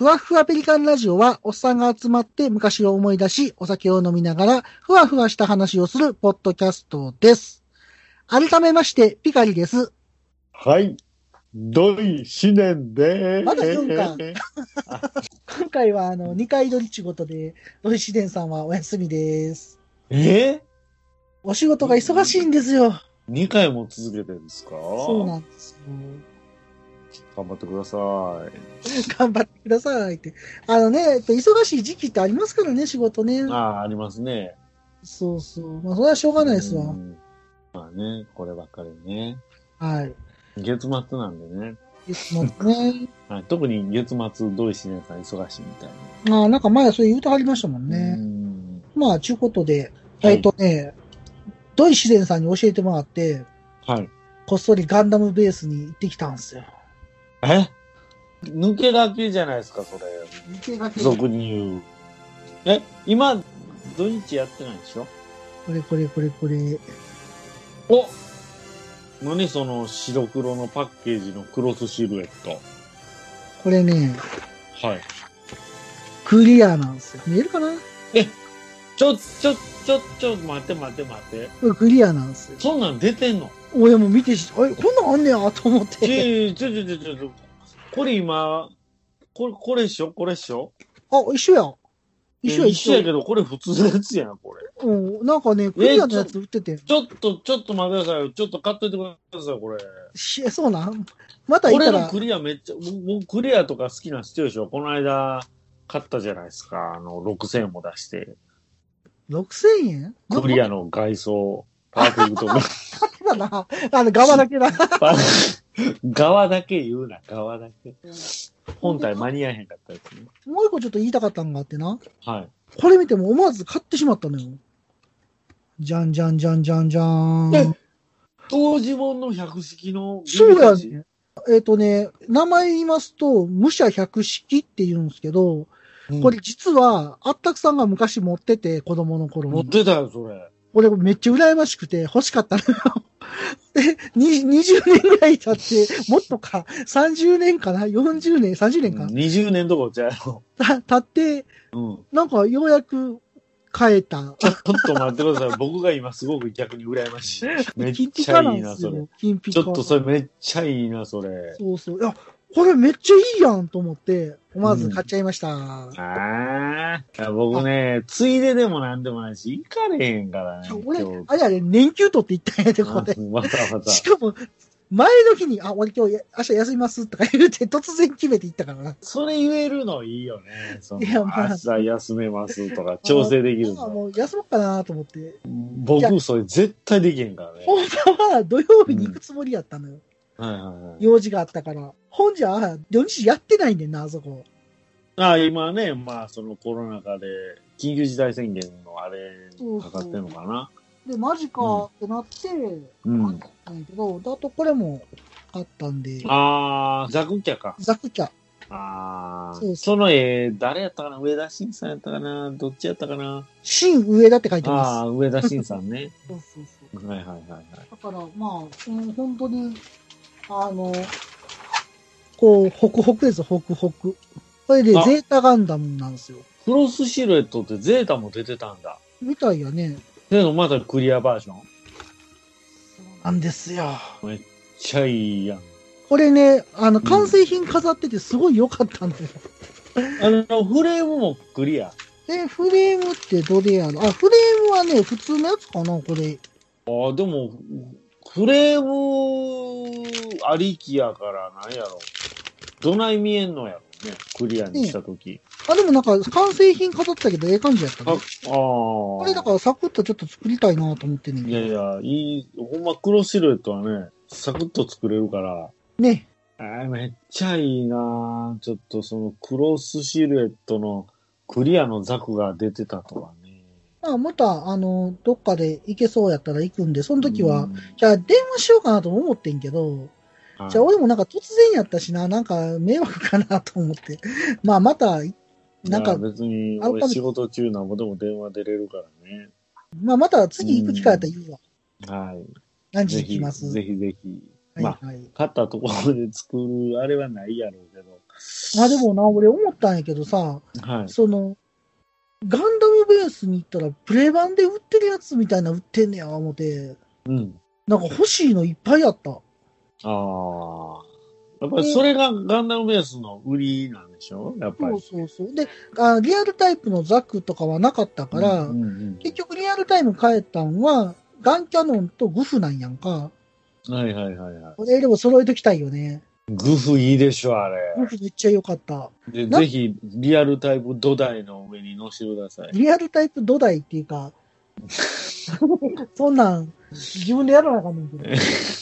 ふわふわペリカンラジオは、おっさんが集まって昔を思い出し、お酒を飲みながら、ふわふわした話をするポッドキャストです。改めまして、ピカリです。はい。土井思念でーす。まだ言うんか今回は、あの、二回撮りちごとで、土井紫伝さんはお休みです。え？お仕事が忙しいんですよ。?2 回も続けてるんですか？そうなんですよ。頑張ってくださ 頑張ってくださいって。あのね、やっぱ忙しい時期ってありますからね、仕事ねい。。ああ、ありますね。そうそう。まあ、それはしょうがないですわう。んまあね、こればっかりね。はい。月末なんでね。いつもね。はい、特に月末、土井思念さん忙しいみたいな。まあ、なんか前それ言うてはりましたもんね。うんまあ、ちゅうことで、はいえっとね、土井自然さんに教えてもらって、はい。こっそりガンダムベースに行ってきたんですよ。え？抜けがけじゃないですか、それ。池がけ俗に言う。え、今、土日やってないでしょ？これこれこれこれ。お何その白黒のパッケージのクロスシルエット？これね、はい。クリアなんですよ。見えるかな？ちょ、ちょ、ちょ、ちょ、待って待って待って。これクリアなんですよ。そんなん出てんの？俺も見てし、あれ、こんなんあんねやと思っちて。ょ、ちょ、ちょ、ちょ、ちょ、ちょこれ今、これ、これっしょ？これっしょ？あ、一緒や。一緒や、一緒やけど。ど、これ普通のやつやん、これ。うん、なんかね、クリアのやつ売ってて。ちょっと、ちょっと待ってくださいよ。ちょっと買っといてください、これ。しそうなん？また行ったら、俺のクリアめっちゃ、僕僕クリアとか好きな人でしょこの間、買ったじゃないですか。あの、6000円も出して。6000円？クリアの外装、パーフェクトが。だな。あの、側だけだ。パ 側だけ言うな、側だけ。本体間に合えへんかったやつね。もう一個ちょっと言いたかったのがあってな。はい。これ見ても思わず買ってしまったのよ。じゃんじゃんじゃんじゃんじゃーえん。当時本の百式のそうやね。ね。えっ、とね、名前言いますと、武者百式って言うんですけど、うんこれ実は、あったくさんが昔持ってて、子供の頃に。持ってたよ、それ。俺めっちゃ羨ましくて欲しかったのよ。で、に20年ぐらい経って、もっとか、30年かな ?40 年 ?30 年か、20年どころじゃやろ。た経って、うん。なんかようやく変えた。ちょっと待ってください。僕が今すごく逆に羨ましい。めっちゃいんいな、それ。ちょっとそれめっちゃいいな、それ。そうそう。いや、これめっちゃいいやんと思って、思わず買っちゃいました。ああ。僕ね、ついででもなんでもないし、行かれへんからね。俺あれあれ、年休取って行ったんやで、こあれ。またまた。しかも、前の日に、あ、俺今日や明日休みますとか言うて突然決めて行ったからな。それ言えるのいいよね。そのいやまあ明日休めますとか、調整できるあの。もう休もうかなと思って。僕、それ絶対できへんからね。本当は土曜日に行くつもりやったのよ。はいはいはい。用事があったから。本じゃ、土日やってないねんな、あそこ。あ今ね、まあ、そのコロナ禍で、緊急事態宣言のあれ、かかってんのかな。で、マジかってなって、うん。んやけど、だとこれも買ったんで、あー、ザクキャか。ザクキャ。あー、その絵、誰やったかな？上田晋さんやったかな？どっちやったかな？新上田って書いてます。あー、上田晋さんね。そうそうそう。はいはいはいはい。だから、まあ、うん、本当に、あの、こう、ホクホクですよ、ホクホク。これで、あゼータガンダムなんですよ。クロスシルエットってゼータも出てたんだ。みたいやね。でもまだクリアバージョンなんですよ。めっちゃいいやん。これね、あの、完成品飾っててすごい良かったんだよ。あの、フレームもクリア。え、フレームってどれやろ？あ、フレームはね、普通のやつかな、これ。ああ、でも、フレームありきやからなんやろ。どない見えんのやろね。クリアにしたとき。あ、でもなんか、完成品飾ってたけど、ええ感じやったあ、あね。あ。これだからサクッとちょっと作りたいなと思ってんねんけど。いやいや、いい、ほんまクロスシルエットはね、サクッと作れるから。ね。あーめっちゃいいなちょっとそのクロスシルエットのクリアのザクが出てたとはね。まあ、また、あの、どっかで行けそうやったら行くんで、その時は、うんじゃあ電話しようかなとも思ってんけど、はいじゃあ俺もなんか突然やったしな、なんか迷惑かなと思って。まあまた、なんか、別に俺仕事中なんぼでも電話出れるからね。まあまた次行く機会やったら言うわ。はい。何時行きます？ぜひぜひ。まはいはい。買ったところで作るあれはないやろうけど。まあでもな、俺思ったんやけどさ、はい。その、ガンダムベースに行ったら、プレ版で売ってるやつみたいな売ってんねや、思って。うん。なんか欲しいのいっぱいあった。ああ。やっぱりそれがガンダムベースの売りなんでしょ？やっぱそうり。そうそう。であ、リアルタイプのザクとかはなかったから、うんうん結局リアルタイム変えたんは、ガンキャノンとグフなんやんか。うん、はいはいはいは俺でも揃えときたいよね。い。グフいいでしょ、あれ。グフめっちゃ良かった。で、なぜひ、リアルタイプ土台の上に乗せてください。リアルタイプ土台っていうか、そんなん、自分でやらなあかんねんけど。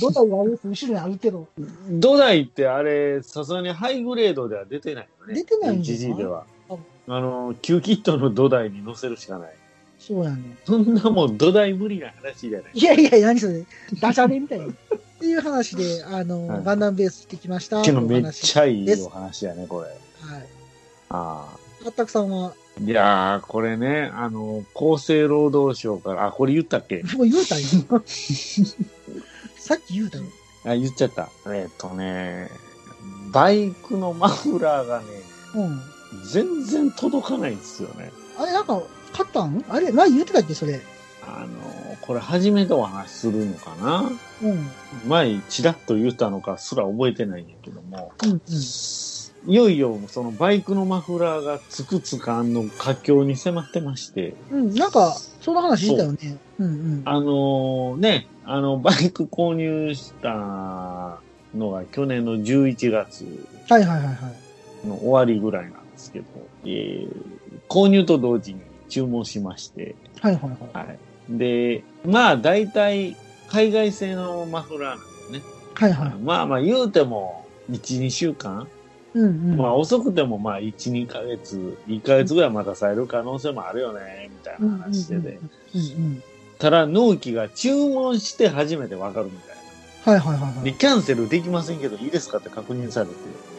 土台があるやつ後ろにあるけど。土台ってあれ、さすがにハイグレードでは出てないよね。出てないんじゃない HG では。ああの、旧キットの土台に乗せるしかない。そうやね。そんなもん土台無理な話じゃない。いやいや、何それ。ダジャレみたいな。っていう話で、あの、はいガンダムベースしてきました。けどめっゃ。ちゃいいお話やね、これ。はい。ああ。あったくさんは、いやー、これね、あの、厚生労働省から、あ、これ言ったっけ？もう言うたんよ。さっき言うたよ。あ、言っちゃった。えっとね、バイクのマフラーがね、うん。全然届かないんですよね。あれ、なんか、買ったん？あれ、前言ってたっけ、それ？あの、これ初めてお話しするのかな？うん。前、ちらっと言ったのかすら覚えてないんだけども、うん、うん。いよいよ、そのバイクのマフラーがつくつかんの佳境に迫ってまして、うん、なんか、その話したよね。うん、うん。あのね、あの、バイク購入したのが去年の11月はいはいはいはい。の終わりぐらいなんですけど、えー購入と同時に注文しまして、はいはいはい。はい。で、まあ大体海外製のマフラーなんでね。はいはい。まあまあ言うても1、2週間、うんうん。まあ遅くてもまあ1、2ヶ月、1ヶ月ぐらい待たされる可能性もあるよね、みたいな話でで。うんうん。ただ納期が注文して初めてわかるみたいな。はいはいはいはい。で、キャンセルできませんけどいいですかって確認されて。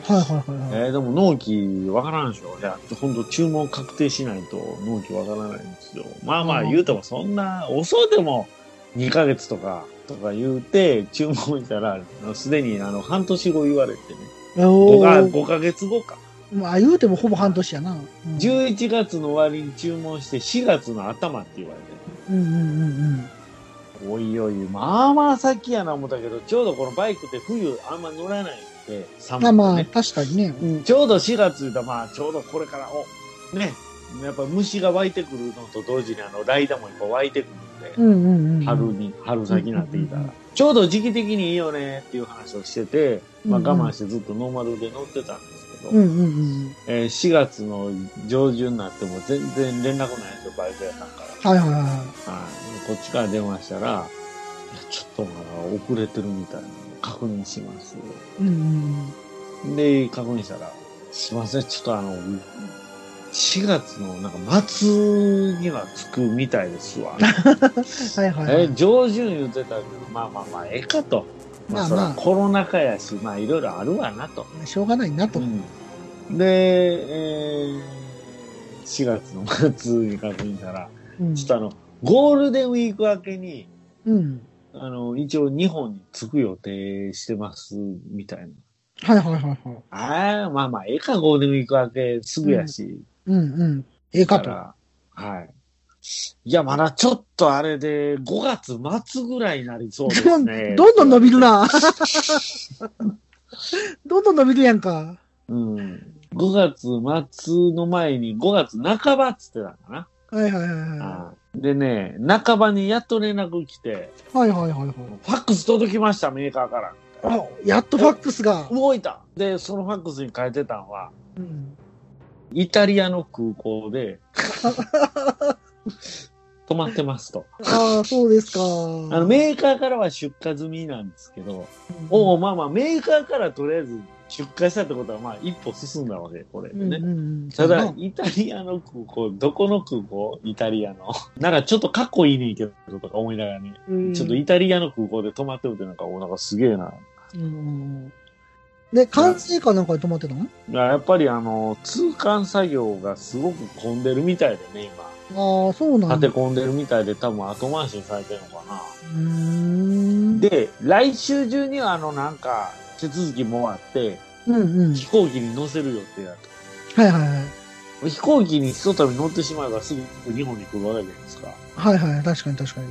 はいはいはいはい。えー、でも納期わからんでしょいや、ほんと注文確定しないと納期わからないんですよ。まあまあうん言うてもそんな、遅うても2ヶ月とか、とか言うて、注文したら、すでにあの、半年後言われてね。お 5, かー5ヶ月後か。まあ言うてもほぼ半年やな。うん11月の終わりに注文して4月の頭って言われて。うんうんうんおいおい、まあまあ先やな思ったけど、ちょうどこのバイクって冬あんま乗らないんで、うん。まあまあ、寒くてね。確かにね。うんちょうど4月言うたらまあちょうどこれから、お、ね、やっぱ虫が湧いてくるのと同時にあの、ライダーもいっぱい湧いてくるんで、うんうんうん。春に、春先になってきたら、うんうんうんちょうど時期的にいいよねっていう話をしてて、まあ我慢してずっとノーマルで乗ってたんですけど、うんうんうん。えー4月の上旬になっても全然連絡ないんですよ、バイク屋さん。はいはいはい。はい、こっちから電話したら、いやちょっとまだ遅れてるみたいな確認します。うんうんで、確認したら、すいません、ちょっとあの、4月のなんか末には着くみたいですわ。うん。はいはいはい。え、上旬言ってたけど、まあまあまあ、ええかと。まあ、そまあまコロナ禍やし、まあいろいろあるわなと。しょうがないなと。うんで、えー、4月の末に確認したら、うんちょっとあの、ゴールデンウィーク明けに、うん。あの、一応日本に着く予定してます、みたいな。はいはいはいはい。ああ、まあまあ、ええか、ゴールデンウィーク明けすぐやし。うんうん。ええかと。はい。いや、まだちょっとあれで、5月末ぐらいになりそうですね。どんどん伸びる。な。どんどん伸びるやんか。うん。5月末の前に5月半ばっつってたかな。はいはいはいはあーでね、半ばにやっと連絡来て、い。はいはいはいはい。ファックス届きました、メーカーから。あ、やっとファックスが。動いた。で、そのファックスに書いてたのは、うん。イタリアの空港で、止まってますと。ああ、そうですか。あの、メーカーからは出荷済みなんですけど、おおまあまあ、メーカーからとりあえず出荷したってことは、まあ、一歩進んだわけ、これでね。うんうんうん。ただ、イタリアの空港、どこの空港イタリアの。なんかちょっとかっこいいねんけど、とか思いながらね。うんちょっとイタリアの空港で止まってるってなんか、おなんかすげえな。うんうんで、完成かなんかで止まってたの？やっぱりあの、通関作業がすごく混んでるみたいでね、今。ああ、そうなんだ。立て込んでるみたいで多分後回しにされてるのかな。うーん。で、来週中にはあのなんか手続きもあって、うんうん。飛行機に乗せる予定だはいはいはい。と。飛行機にひとたび乗ってしまえばすぐ日本に来るわけじゃないですか。はいはい。確かに確かに。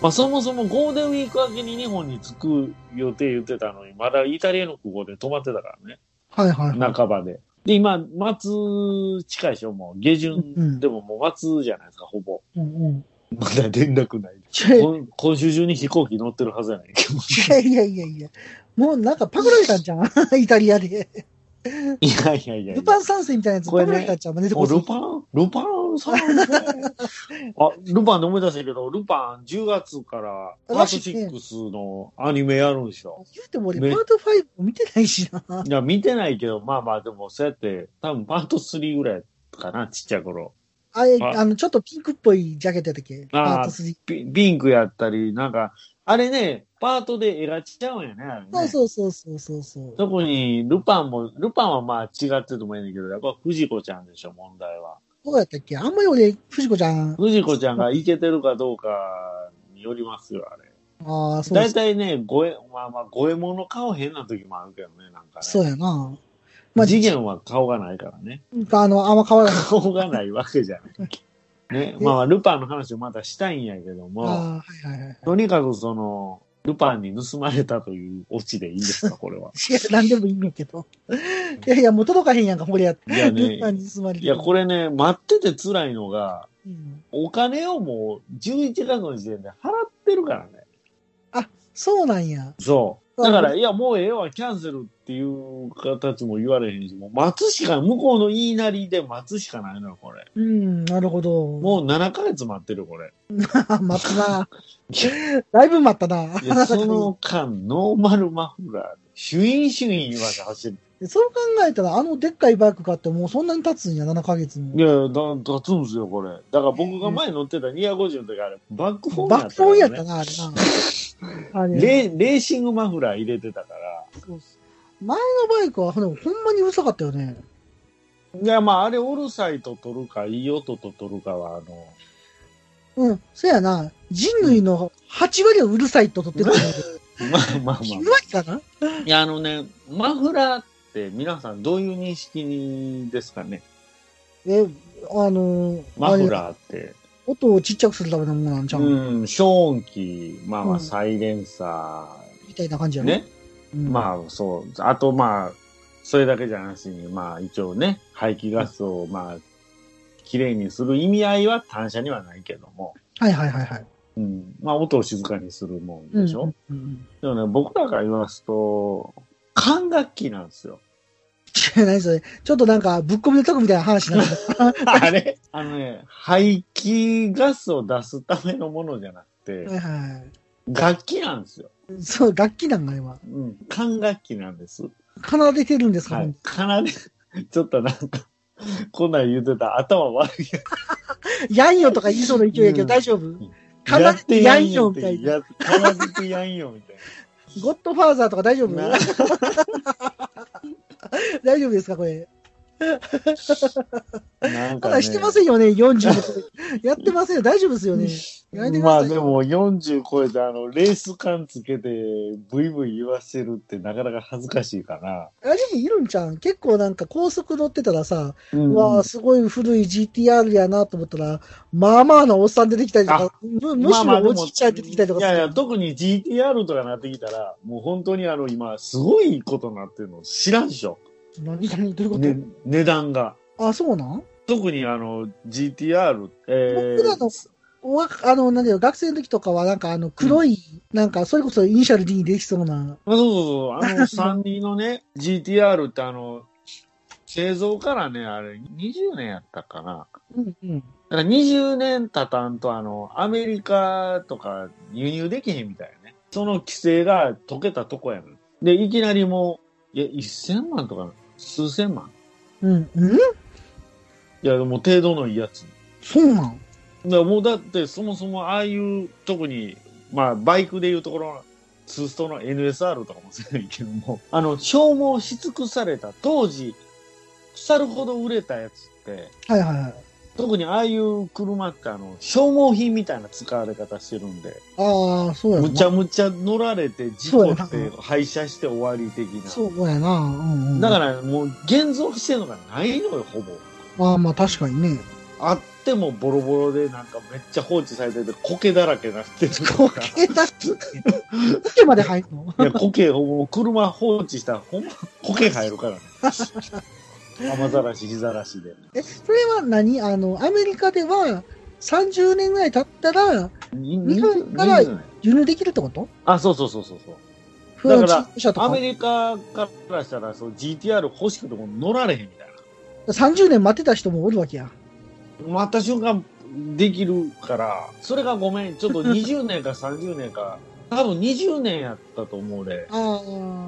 まあそもそもゴールデンウィーク明けに日本に着く予定言ってたのに、まだイタリアの空港で止まってたからね。はいはいはい。半ばで。で、今、末近いでしょ？もう下旬でももう末じゃないですか、ほぼ。うんうん。まだ連絡ない。今今週中に飛行機乗ってるはずやないけど。いやいやいやいや。もうなんかパクられたんじゃん イタリアで。いやいやいやいや。ルパン三世みたいなやつパこれねクられたんじゃん。出ておこそルパンルパンさんね。あ、ルパンで思い出したけど、ルパン10月からパートらしいね6のアニメやるんですよ。言うても俺、めパート5も見てないしな。いや、見てないけど、まあまあ、でもそうやって、多分パート3ぐらいかな、ちっちゃい頃。あれ、ああの、ちょっとピンクっぽいジャケットやったっけ？パあーート3。ピピンクやったり、なんか、あれね、パートで絵がちゃうんやね、あれね。そうそうそうそうそう。特に、ルパンも、ルパンはまあ違っててもいいんだけど、やっぱ藤子ちゃんでしょ、問題は。どうやったっけ？あんまり俺、藤子ちゃん、藤子ちゃんがイケてるかどうかによりますよ、あれ。ああ、そうで大す。体ね、ごえ、まあまあ、五右衛門の顔変な時もあるけどね、なんかね。そうやな。まあ、次元は顔がないからね。あの、あんま変わらない。顔がないわけじゃない。ね、まあまあ、ルパンの話をまたしたいんやけども、ああ、はいはいはい。とにかくその、ルパンに盗まれたというオチでいいですか、これは。いや、なんでもいいんやけど。いやいや、もう届かへんやんか、これやって。いやねルパンに包まれていや、これね、待ってて辛いのが、うんお金をもう11月の時点で払ってるからね。そうなんや。そう。だから、いや、もうええわ、キャンセルっていう形も言われへんし、もう待つしか、向こうの言いなりで待つしかないのよ、これ。うん、なるほど。もう7ヶ月待ってる、これ。う、待ったな。だいぶ待ったな。いや、その間、ノーマルマフラーで、シュインシュイン言わせ走る。そう考えたら、あのでっかいバイク買ってもうそんなに経つんや、7ヶ月もい。や、だ、立つんすよ、これ。だから僕が前乗ってた250の時あれ、バックフォームバックフォンやかったな、あれな。あ。れ。レレーシングマフラー入れてたから。そう前のバイクは、ほんほんまにうるさかったよね。いや、まあ、あれ、オルサイと取るか、いい音と取るかは、あの、うん、そやな。人類の8割はうるさいと取ってる。まあまあまあ 9割かな？いや、あのね、マフラーって皆さんどういう認識ですかね？え、あのー、マフラーって。音をちっちゃくするためのものなんちゃう、うん、消音器、まあまあ、うんサイレンサみたいな感じや。ね。うん、まあ、そう。あと、まあ、それだけじゃなしに、まあ、一応ね、排気ガスを、まあ、きれいにする意味合いは単車にはないけども、はいはいはいはい。うん。まあ、音を静かにするもんでしょ、うんうんでもね、僕らから言わすと、管楽器なんですよ。うん。何それ？ちょっとなんか、ぶっ込みのとこみたいな話になる。あれ？あのね、排気ガスを出すためのものじゃなくて、はいは楽器なんですよ。い。そう、楽器なんか今。うん。管楽器なんです。奏でてるんですか、はい。奏で、ちょっとなんか、こんなん言うてたら頭悪いややんよとか言いそうな勢いやけどうん大丈夫？つ。やってやんよ奏でてやんよみたいなや、奏でてやんよみたいゴッドファーザーとか大丈夫？大丈夫ですかこれ？なんか、ね。ただしてませんよね、40で。やってませんよ。大丈夫ですよね。まあでも40超えてあの、レース感つけて、ブイブイ言わせるってなかなか恥ずかしいかな。あでもいるんちゃん結構なんか高速乗ってたらさ、ううわあすごい古い GTR やなと思ったら、まあまあなおっさん出てきたりとか、むむしろおじいちゃん出てきたりとかいやいや、特に GTR とかなってきたら、もう本当にあの、今、すごいことになってるの知らんでしょ。何何どういうこと、ね、値段が。あ、そうなん？特にあの、GTR、え僕らのわあの、なんだよ、学生の時とかはなんかあの黒い、なんかそれこそイニシャル D にできそうな、あそうそうそう、あの 32のね、GTR ってあの、製造からね、あれ、20年やったかな。うんうん。だから20年経たんと、あの、アメリカとか輸入できへんみたいなね。その規制が解けたとこやの。で、いきなりもう、いや、1000万とか、数千万？うん。うん？いや、もう程度のいいやつ。そうなん？だもうだって、そもそもああいう、特に、まあ、バイクでいうところの、ツーストの NSR とかもそうやけども、あの、消耗し尽くされた当時、腐るほど売れたやつって、はいはいはい。特にああいう車ってあの、消耗品みたいな使われ方してるんで、ああ、そうやな。むちゃむちゃ乗られて事故って廃車して終わり的な。そうやな。うんうん。だからもう現像してるのがないのよ、ほぼ。まあまあ確かにね。あってもボロボロでなんかめっちゃ放置されてて苔だらけになってるとコか。ケだって。コケまで入るの？いや、苔、もう車放置したらほんま苔入るからね。雨ざらし、日ざらしで。え、それは何？あの、アメリカでは30年ぐらい経ったらに日本から輸入できるってこと？あ、そうそうそうそうそう。だからアメリカからしたら、そう GTR 欲しくても乗られへんみたい30年待ってた人もおるわけや。な。待った瞬間できるから、それがごめん、ちょっと20年か30年か、多分20年やったと思うで。ああ、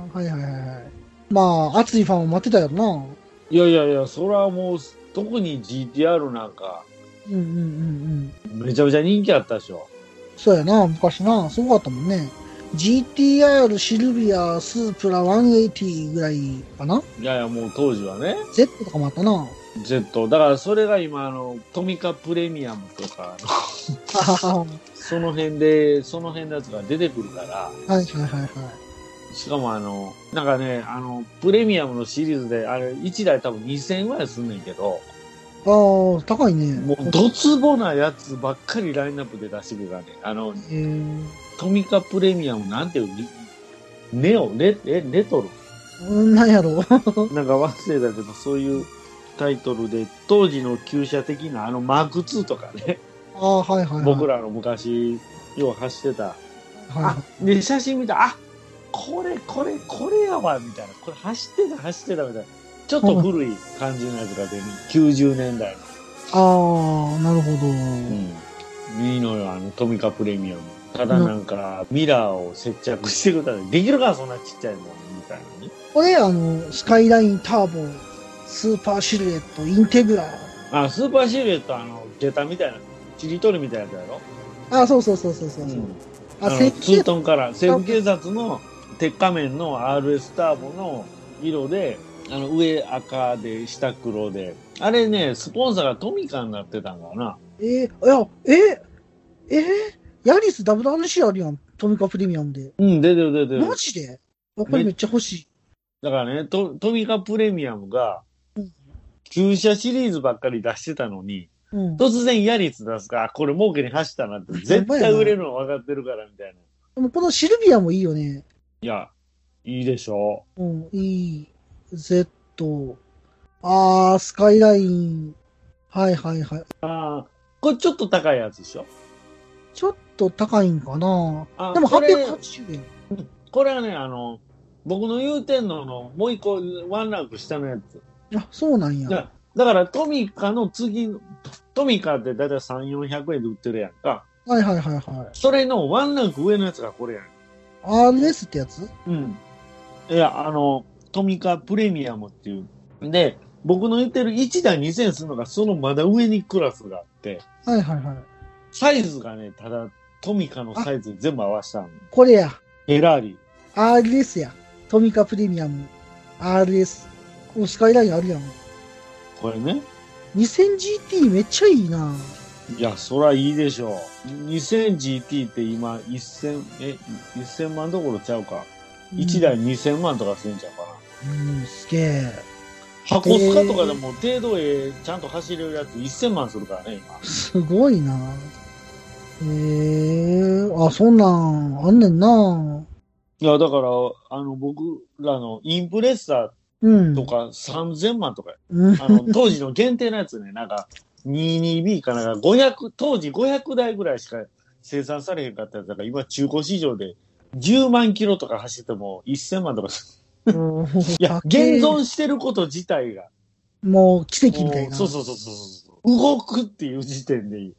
はいはいはいはい。まあ、熱いファンを待ってたよな。いやいやいや、それはもう、特に GTR なんか、うんうんうんうん。めちゃめちゃ人気あったでしょ。そうやな、昔な、すごかったもんね。GTR、シルビア、スープラ180ぐらいかないやいや、もう当時はね、?Z とかもあったな。Z。だからそれが今、あの、トミカプレミアムとか、その辺で、その辺のやつが出てくるから、いはいはいはい。しかもあの、なんかね、あの、プレミアムのシリーズで、あれ、1台多分2000円ぐらいすんねんけど、ああ、高いね。もう、ドツボなやつばっかりラインナップで出してくるからね。あの、えートミカプレミアムなんていう、リネオレ、え、レトロ？うん、なんやろ なんか忘れたけど、そういうタイトルで、当時の旧車的なあのマーク2とかね、ああ、はいはいはい。僕らの昔、よう走ってた。はあ、で、写真見たあ、これ、これ、これやわ、みたいな。これ走ってた、走ってた、みたいな。ちょっと古い感じのやつが出る。90年代の。い。ああ、なるほど。うん。いいのよ、あの、トミカプレミアム。ただなんか、ミラーを接着してくれたら、できるか、そんなちっちゃいもん、みたいなね。これ、あの、スカイラインターボ、スーパーシルエット、インテグラ。あ、スーパーシルエット、あの、ゲタみたいな、チリトリみたいなやつやろあ、そうそうそうそうそう。うん。あ、あの、セツートンから、西部警察の鉄仮面の RS ターボの色で、あの、上赤で、下黒で。あれね、スポンサーがトミカになってたんかな。えー、いや、ええー、ヤリス WRC あるやん。トミカプレミアムで。うん、出てる出てる。マジで？あこれめっちゃ欲しい。だからね、トトミカプレミアムがうん、旧車シリーズばっかり出してたのに、うん。突然ヤリス出すかこれ儲けに走ったなって、絶対売れるの分かってるから、みたいな。でもこのシルビアもいいよね。いや、いいでしょうん、いい。Z。あー、スカイライン。はいはいはい。ああ、これちょっと高いやつでしょちょっと高いんかなあでもこれ880円。これはね、あの、僕の言うてんのの、もう一個、ワンランク下のやつ。あ、そうなんや。だだから、トミカの次の、トミカってだいたい3、400円で売ってるやんか。はいはいはいはい。それのワンランク上のやつがこれやん。RS ってやつ？うん。いや、あの、トミカプレミアムっていう。で、僕の言ってる1台2000するのが、そのまだ上にクラスがあって、はいはいはい。サイズがね、ただ、トミカのサイズに全部合わせたの。これや。フェラーリ。RS や。トミカプレミアム。RS。このスカイラインあるやん。これね。2000GT めっちゃいいな。いや、そらいいでしょう。2000GT って今、1000、え、1000万どころちゃうか。1台2000万とかするんちゃうかな。うん、すげえ。箱スカとかでも程度ええちゃんと走れるやつ1000万するからね、今。すごいな。ええー、あ、そんなん、あんねんな。いや、だから、あの、僕らのインプレッサうん。ーとか3000万とか、うん。あの、当時の限定のやつね、なんか、22B かなんか500、当時500台ぐらいしか生産されへんかったやつだから、今中古市場で10万キロとか走っても1000万とかいや、現存してること自体が。もう奇跡みたいな。そうそうそうそうそう。動くっていう時点で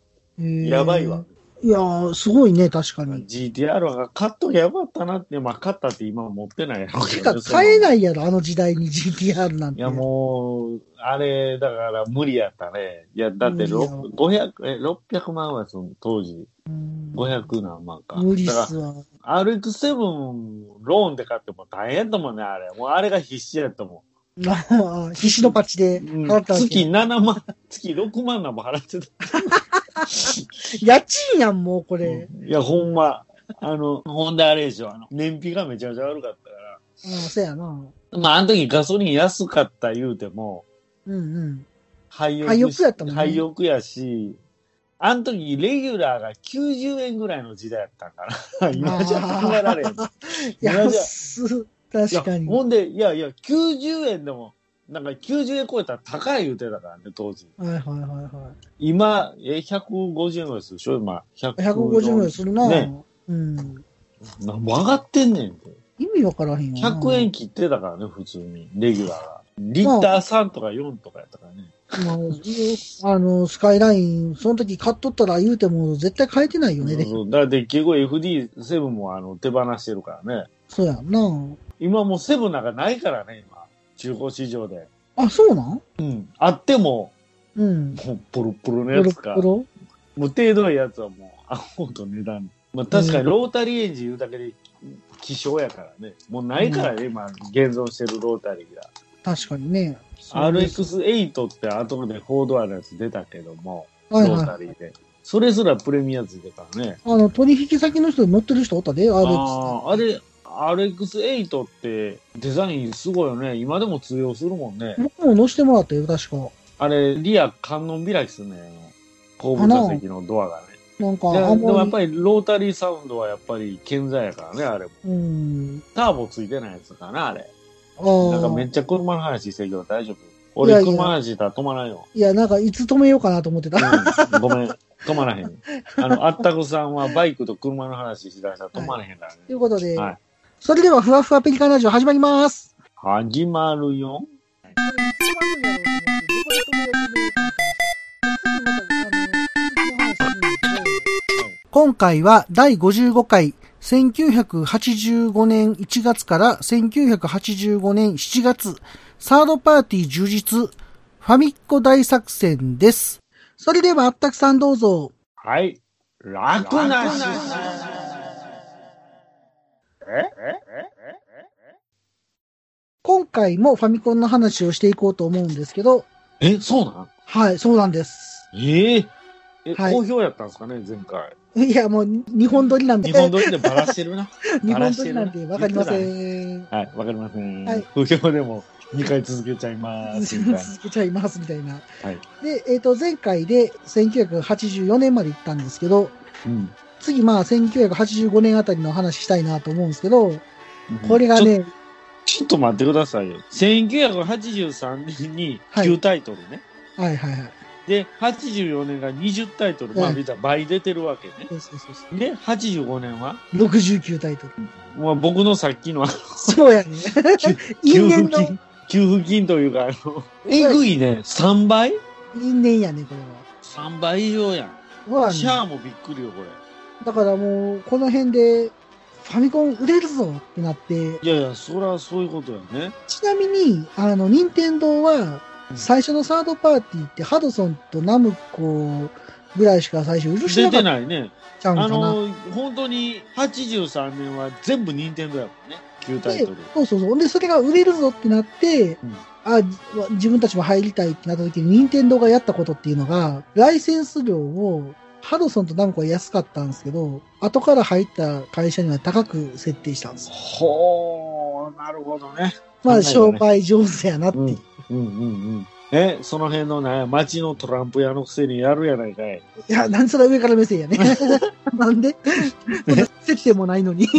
やばいわ。。いやー、すごいね、確かに。GTR は買っときゃよかったなって、まあ買ったって今は持ってないやろ。買えい。ないやろ、あの時代に GTR なんて。いやもう、あれ、だから無理やったね。いや、だって無理やろ500、え、600万はその当時、うん、500何万か。無理っすわ。ら RX7 ローンで買っても大変だもんね、あれ。もうあれが必死やったもああ 必死のパッチでうん払ったわけ。月7万、月6万なんも払ってた。家賃やん、もうこれ。いや、ほんま。あの、ほんであれでしょ、あの、燃費がめちゃめちゃ悪かったかうん、そうやな。ら。まあ、あの時ガソリン安かった言うても、うんうん。廃屋廃屋やったもんね廃屋やし、あの時レギュラーが90円ぐらいの時代やったんかな。今じゃ考えられへん。安確かに。ほんで、いやいや、90円でも、なんか90円超えたら高い言うてたからね、当時。はいはいはいは今、え、150円ぐらいするでしょ？今、100い。150円ぐらいするな。ねうん。なんぼ上がってんねんって。意味わからへんよな。100円切ってたからね、普通に。レギュラーが。リッター3とか4とかやったからね。まあ、あの、スカイライン、その時買っとったら言うても絶対買えてないよね。でそうだからで、結構 FD7 もあの手放してるからね。そうやんな。今もう7なんかないからね、今。中古市場で。あ、そうなん？うん。あっても、うん。もうプルプルのやつか。プロもう程度のやつはもう、アホと値段。まあ確かにロータリーエンジン言うだけで希少やからね。もうないからね、今、現存してるロータリーが。確かにね。RX8 って後でフォードアのやつ出たけども、ロはいはい。ータリーで。それすらプレミアついてたね。あの、取引先の人乗ってる人おったで、RX。ああ、あれ、RX8 ってデザインすごいよね。今でも通用するもんね。僕も乗せてもらったよ、確か。あれ、リア観音開きすんね後部座席のドアがね。なんか、でもやっぱりロータリーサウンドはやっぱり健在やからね、あれも。うん。ターボついてないやつかな、あれ。あなんかめっあ。ちゃ車の話してるけど大丈夫？い俺車の話したら止まらんよ。いや、なんか、いつ止めようかなと思ってた。うん、ごめん。止まらへん。あの、あったくさんはバイクと車の話しだしたら止まらへんからね。ということで、はいそれでは、ふわふわペリカンラジオ始まります。始まるよ。今回は第55回、1985年1月から1985年7月、サードパーティー充実、ファミッコ大作戦です。それでは、あったくさんどうぞ。はい。楽なし。え今回もファミコンの話をしていこうと思うんですけど、えそうなんはい、そうなんです。えええ、はい好評やったんですかね、前回。いや、もう、日本撮りなんで。日本撮りでバラしてるな。日本撮りなんで、わかりません。はい、わかりません。はい不評でも2回続けちゃいます。続けちゃいます、みたいな。はい。で、えっ、と、前回で1984年まで行ったんですけど、うん。次、まあ、1985年あたりの話したいなと思うんですけど、これが。ね、ちょっと待ってくださいよ。1983年にはい9タイトルね。はいはいはい。で、84年が20タイトル。まあ、はい見たら倍出てるわけね。そうそうそうそう。で、85年は、69タイトル。まあ、僕のさっきのそうやね。因給付金、給付金というか、あの、えぐいね。3倍？因縁やね、これ ?3 倍以上やん。シャアもびっくりよ、これ。だからもう、この辺で、ファミコン売れるぞってなって、いやいや、そりゃそういうことやね。ちなみに、あの、任天堂は、最初のサードパーティーってハドソンとナムコぐらいしか最初許して出てなかっないね。あちゃうんかな。の、本当に83年は全部任天堂やもんね。9タイでトル。そうそうそう。で、それが売れるぞってなって、うんあ、じ自分たちも入りたいってなった時に、任天堂がやったことっていうのが、ライセンス料を、ハドソンとナムコは安かったんですけど、後から入った会社には高く設定したんですよ。ほー、なるほどね。まあ、商売上手やなっていう。うん、うん、うんうん。え、その辺のね、街のトランプ屋のくせにやるやないかい。いや、なんそれ上から目線やね。なんで？設定もないのに。っ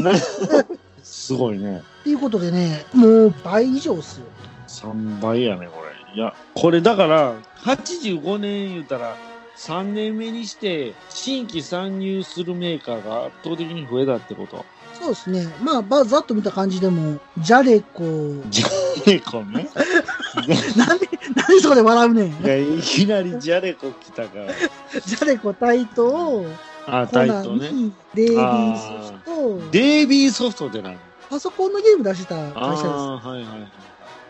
すごいね。ていうことでね、もう倍以上っすよ。3倍やね、これ。いや、これだから、85年言うたら、3年目にして、新規参入するメーカーが圧倒的に増えたってこと？そうですね。まあ、ばざっと見た感じでも、ジャレコ、ジャレコね。なんで、なんでそこで笑うねん。いや、いきなりジャレコ来たから。ジャレコ、タイトー、あ、タイトーね。ミ、デイビーソフト、デイビーソフトって何？パソコンのゲーム出したあ会社あー、はいはいはい。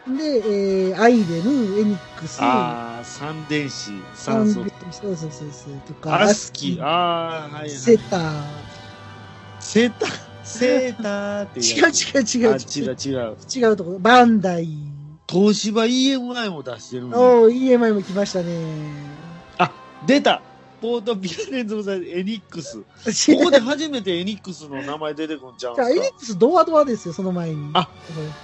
でえー、アイレム、エニックス、ああ、サン電子、サンソフト。そうそうそうそう、とか、アスキー、ああ、はいはい。セター。セタ、セーターって違う。違う違うあ、違う違う。違うところ。バンダイ。東芝 EMI も出してるんだおー、EMI も来ましたね。出たポートピアレンズもさエニックス。こ ここで初めてエニックスの名前出てくんちゃうんじゃあ、エニックスドアドアですよ、その前に。あ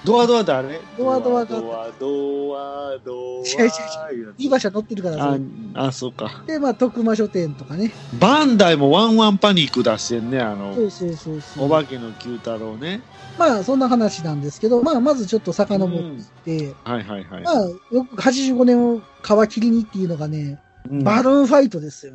ドアドアってあれドアドアがドアドアドアド違う違うアいういい場所乗ってるからあそあ、そうか。れで、まあ、徳間書店とかね。バンダイもワンワンパニック出してんね、あのそ、うそうそうそう。お化けの九太郎ね。まあ、そんな話なんですけど、まあ、まずちょっと遡っうんて、はいはいはい。まあ、よく85年を皮切りにっていうのがね、うんバルーンファイトですよ。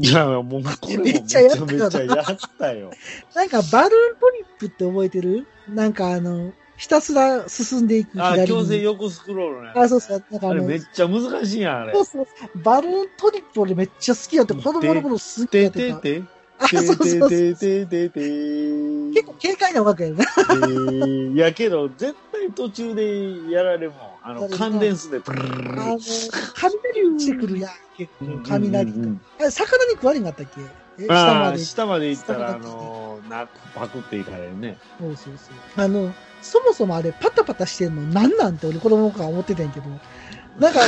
いや、もうこれもめちゃやったよめちゃやったよ。なんか、バルーントリップって覚えてる？なんか、あの、ひたすら進んでいくあ、左強制に。横スクロールね。あ、そうそう。なんかあれめっちゃ難しいやん、あれそう。そう。バルーントリップ俺めっちゃ好きやって、子供の頃すっげえてやってた。てて。あ、そうそうそう。ててててて。結構軽快な音楽やるな。えーいやけど、絶対途中でやられるもん。あの、感電数でプルルルルあの、雷落ちてくるやん、結構。雷あれ、魚に食われんかったっけ？え下まで。下まで行ったら、あのー、な、パクっていかれるね。そうそうそう。あの、そもそもあれ、パタパタしてんのなんなんて俺子供の頃から思ってたんやけど、なんか、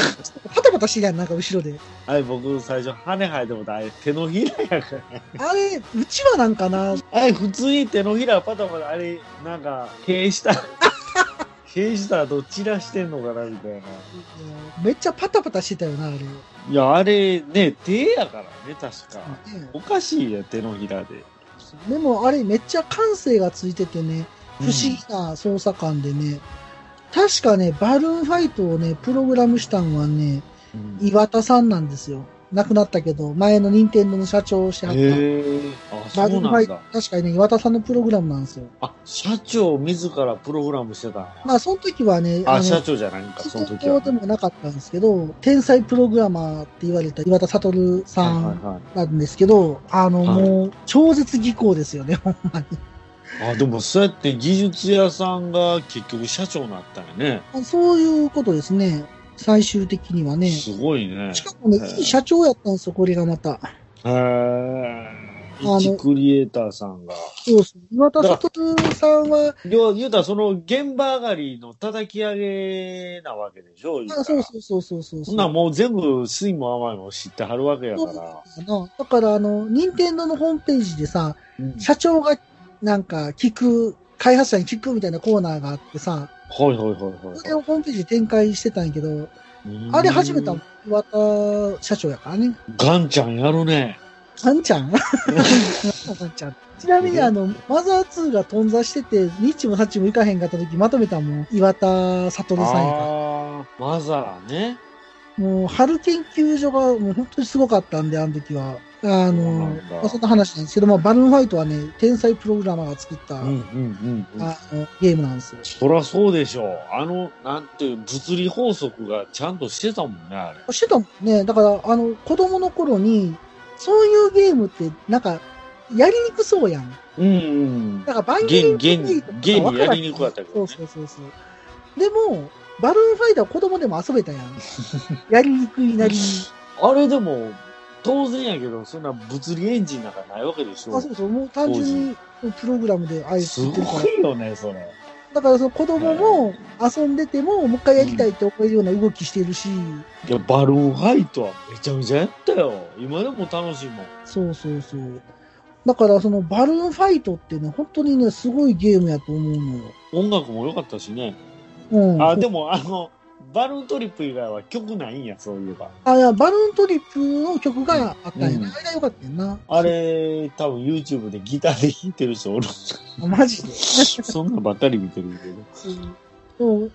パタパタしてるやん、なんか後ろで。あれ、僕、最初、羽生えてもあれ、手のひらやから。あれ、うちはなんかな、あれ、普通に手のひらパタパタ、あれ、なんか、塀下、塀下どちらしてんのかな、みたいな。めっちゃパタパタしてたよな、あれ。いや、あれ、ね、手やからね、確か。ねおかしいや、手のひらで。でもあれめっちゃ感性がついててね、不思議な操作感でね、確かね、バルーンファイトをね、プログラムしたのはね、うん岩田さんなんですよ。亡くなったけど、前の任天堂の社長をしてはった。へえ。あ、そうなんだ。、確かにね、岩田さんのプログラムなんですよ。あ、社長自らプログラムしてたんやまあ、その時はね、あ、の社長じゃないんか、その時は。東京でもなかったんですけど、天才プログラマーって言われた岩田悟さんはいはいはい。なんですけど、あの、はいもう、超絶技巧ですよね、ほんまに。あ、でもそうやって技術屋さんが結局社長になったんやね。そういうことですね。最終的にはね。すごいね。しかもね、いい社長やったんですよ、これがまた。へえ。あの一クリエイターさんが。そうそう。岩田悟さんは、要言うたらその現場上がりの叩き上げなわけでしょあそうそうそうそうそうそんなんもう全部酸いも甘いも知ってはるわけやから。なだから、あの、任天堂のホームページでさ、うん社長がなんか聞く、開発者に聞くみたいなコーナーがあってさ、はいはいはいそれはをホームページで展開してたんやけど、い。あれ始めた岩田社長やからね。ガンちゃんやるね。あんちゃん？あんちゃん。ちなみにあの、マザー2が頓挫してて、ニッチもサッチもいかへんかった時まとめたもん、岩田悟さんやから。ああ、マザーね。もう、春研究所がもう本当にすごかったんで、あの時は。あの、まあ、そんな話なんですけど、まあ、バルーンファイトはね、天才プログラマーが作った、うんうんうんうん。あのゲームなんですよ。そらそうでしょう。あの、なんていう、物理法則がちゃんとしてたもんね、あれ。してたもんね。だから、あの、子供の頃に、そういうゲームって、なんか、やりにくそうやん。うんうん。だから、バンゲリンゲンゲンゲンにやりにくかったけどねそうそうそうそう。でも、バルーンファイターは子供でも遊べたやん。やりにくいなりに。あれでも、当然やけど、そんな物理エンジンなんかないわけでしょ。あ、そうそう。もう単純に、プログラムでああいうす作ってるからご。いよね、それ。だからその子供も遊んでても、もう一回やりたいって思えるような動きしてるし、いや、バルーンファイトはめちゃめちゃやったよ。今でも楽しいもん。そうそうそう。だからそのバルーンファイトってね、本当にね、すごいゲームやと思うのよ。音楽も良かったしね。うん。あ、でも、あの、バルーントリップ以外は曲ないんや、そういえば。あ、いや、バルーントリップの曲があったんやうんな。あれが良かったよな。あれ、多分 YouTube でギターで弾いてる人おる。あ マジで？そんなんばっかり見てるけど。そう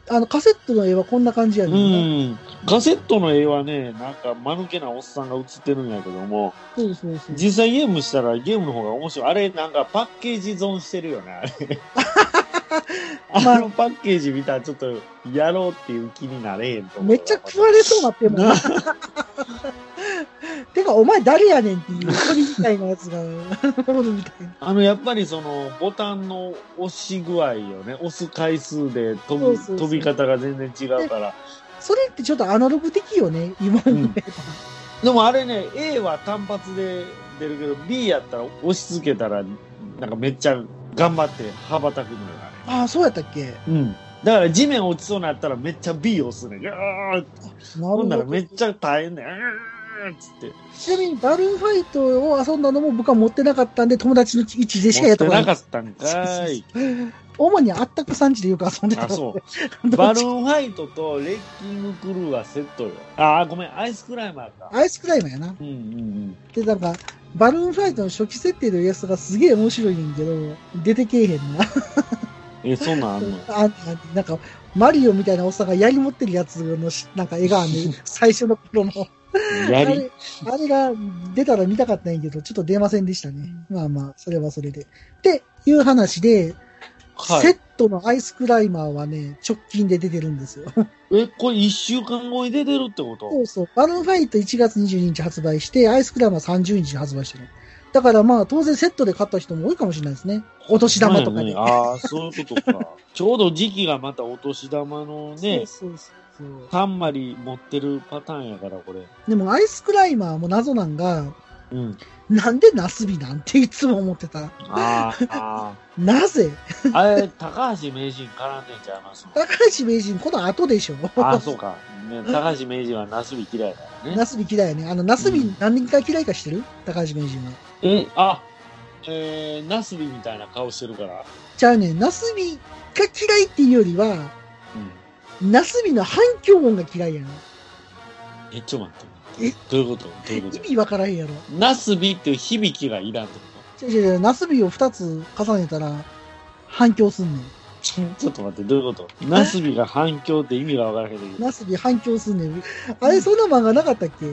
あの、カセットの絵はこんな感じやうねんな。ん。カセットの絵はね、なんか間抜けなおっさんが写ってるんやけども、そうそうそう。実際ゲームしたらゲームの方が面白い。あれ、なんかパッケージ損してるよね、あれ。まああのパッケージ見たらちょっとやろうっていう気になれへんと。めっちゃ食われそうなってもんな。てか、お前誰やねんっていう鳥みたいなやつがおるみたいな。あの、やっぱりその、ボタンの押し具合よね。押す回数で飛びそうそうそう飛び方が全然違うから。それってちょっとアナログ的よね、今思えば。でもあれね、A は単発で出るけど、B やったら押し付けたら、なんかめっちゃ頑張って羽ばたくのよ、あああ、そうやったっけ？れ。うん。だから地面落ちそうになったらめっちゃ B 押すねん。ガーッなるほほんならど。めっちゃ大変ねん。うーっつって。ちなみにバルーンファイトを遊んだのも僕は持ってなかったんで、友達の位置でしかやったことない。かったんかい。主にあったくさんちでよく遊んでたあ、のそう。でバルーンファイトとレッキングクルーはセットよ。あー、ごめん、アイスクライマーか。アイスクライマーやな。うんうんうん。で、なんか、バルーンファイトの初期設定のやつがすげえ面白いねんけど、出てけえへんな。え、そんなんあんの？あなんか、マリオみたいなおっさんが槍持ってるやつのし、なんか絵があんねん最初の頃の。あれ、あれが出たら見たかったんやけど、ちょっと出ませんでしたね。まあまあ、それはそれで。っていう話で、はい。セットのアイスクライマーはね、直近で出てるんですよ。え、これ一週間後に出てるってこと？そうそう。バルーンファイト1月22日発売して、アイスクライマー30日発売してる。だからまあ、当然セットで買った人も多いかもしれないですね。お年玉とかで。ねああ、そういうことか。ちょうど時期がまたお年玉のね、そうそうそう。たんまり持ってるパターンやから、これ。でも、アイスクライマーも謎なんが、うん。なんでナスビなんていつも思ってた。あーあ なぜ？ー。あれ、高橋名人絡んでんちゃいます高橋名人、この後でしょああ、そうか。ね、高橋名人はナスビ嫌いだよね。ナスビ嫌いやね。あの、ナスビうん何人か嫌いか知ってる？高橋名人は。え、あ、えー、ナスビみたいな顔してるから。じゃあね、ナスビが嫌いっていうよりは、うん。ナスビの反響音が嫌いやな。え、ちょっと待って。え？どういうこと？どういうこ意味わからへんやろ。とナスビっていう響きがいらんってこ違う違う違う、ナスビを2つ重ねたら反響すんねん。とちょちょっと待って、どういうこと？ナスビが反響って意味がわからへんけど。ナスビ反響すんねん。あれ、そんな漫画なかったっけ？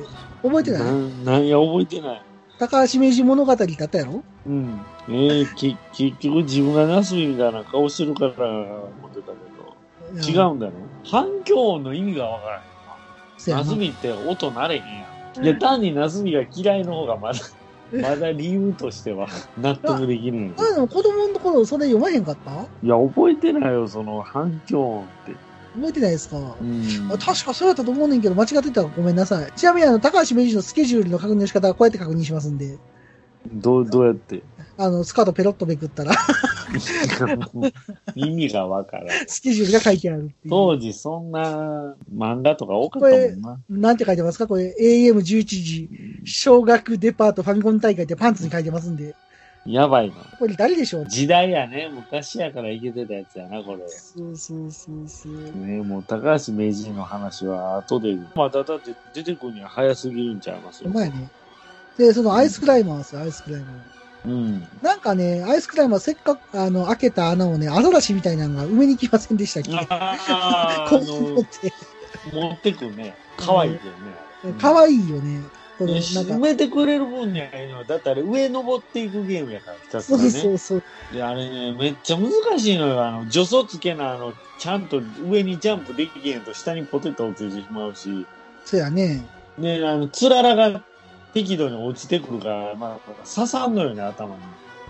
覚えてない？なん、なんや、覚えてない。高橋名人物語ってあったやろ？うん。えー、き、結局自分がナスビみたいな顔してるから思ってたけど。違うんだよ。反響音の意味がわからへん。なナスビって音なれへんやん。いや、単にナスビが嫌いの方がまだ、まだ理由としては 納得できるんやけどあでも子供の頃それ読まへんかった？いや、覚えてないよ、その反響音って。覚えてないですか、うんあ確かそうやったと思うねんけど、間違ってたらごめんなさい。ちなみにあの、高橋名人のスケジュールの確認の仕方はこうやって確認しますんで、どう、どうやって？あの、スカートペロッとめくったら、意味がわからん。スケジュールが書いてある。当時そんな漫画とか多かったもんな。なんて書いてますか？これ、AM11 時、小学デパートファミコン大会ってパンツに書いてますんで。やばいな。これ誰でしょう？時代やね。昔やからいけてたやつやな、これ。そうそうそうそう。ねもう高橋名人の話は後で。まだだって出てくるには早すぎるんちゃいますよ。うまいね。で、そのアイスクライマーですよ、アイスクライマー。うん。なんかね、アイスクライマーせっかく、あの、開けた穴をね、アザラシみたいなのが埋めに来ませんでしたっけ？あー こうあの、思って。持ってくね。可愛いけどね。かわいいよね。なんか埋、めてくれる分にはいいの。だってあれ上登っていくゲームやから、ひたすそうらね。そうそう。で、あれね、めっちゃ難しいのよ。あの、助走つけな、あの、ちゃんと上にジャンプできへんと下にポテト落ちてしまうし、そうやね。で、あの、つららが適度に落ちてくるから、まあ、刺さんのよね、頭に。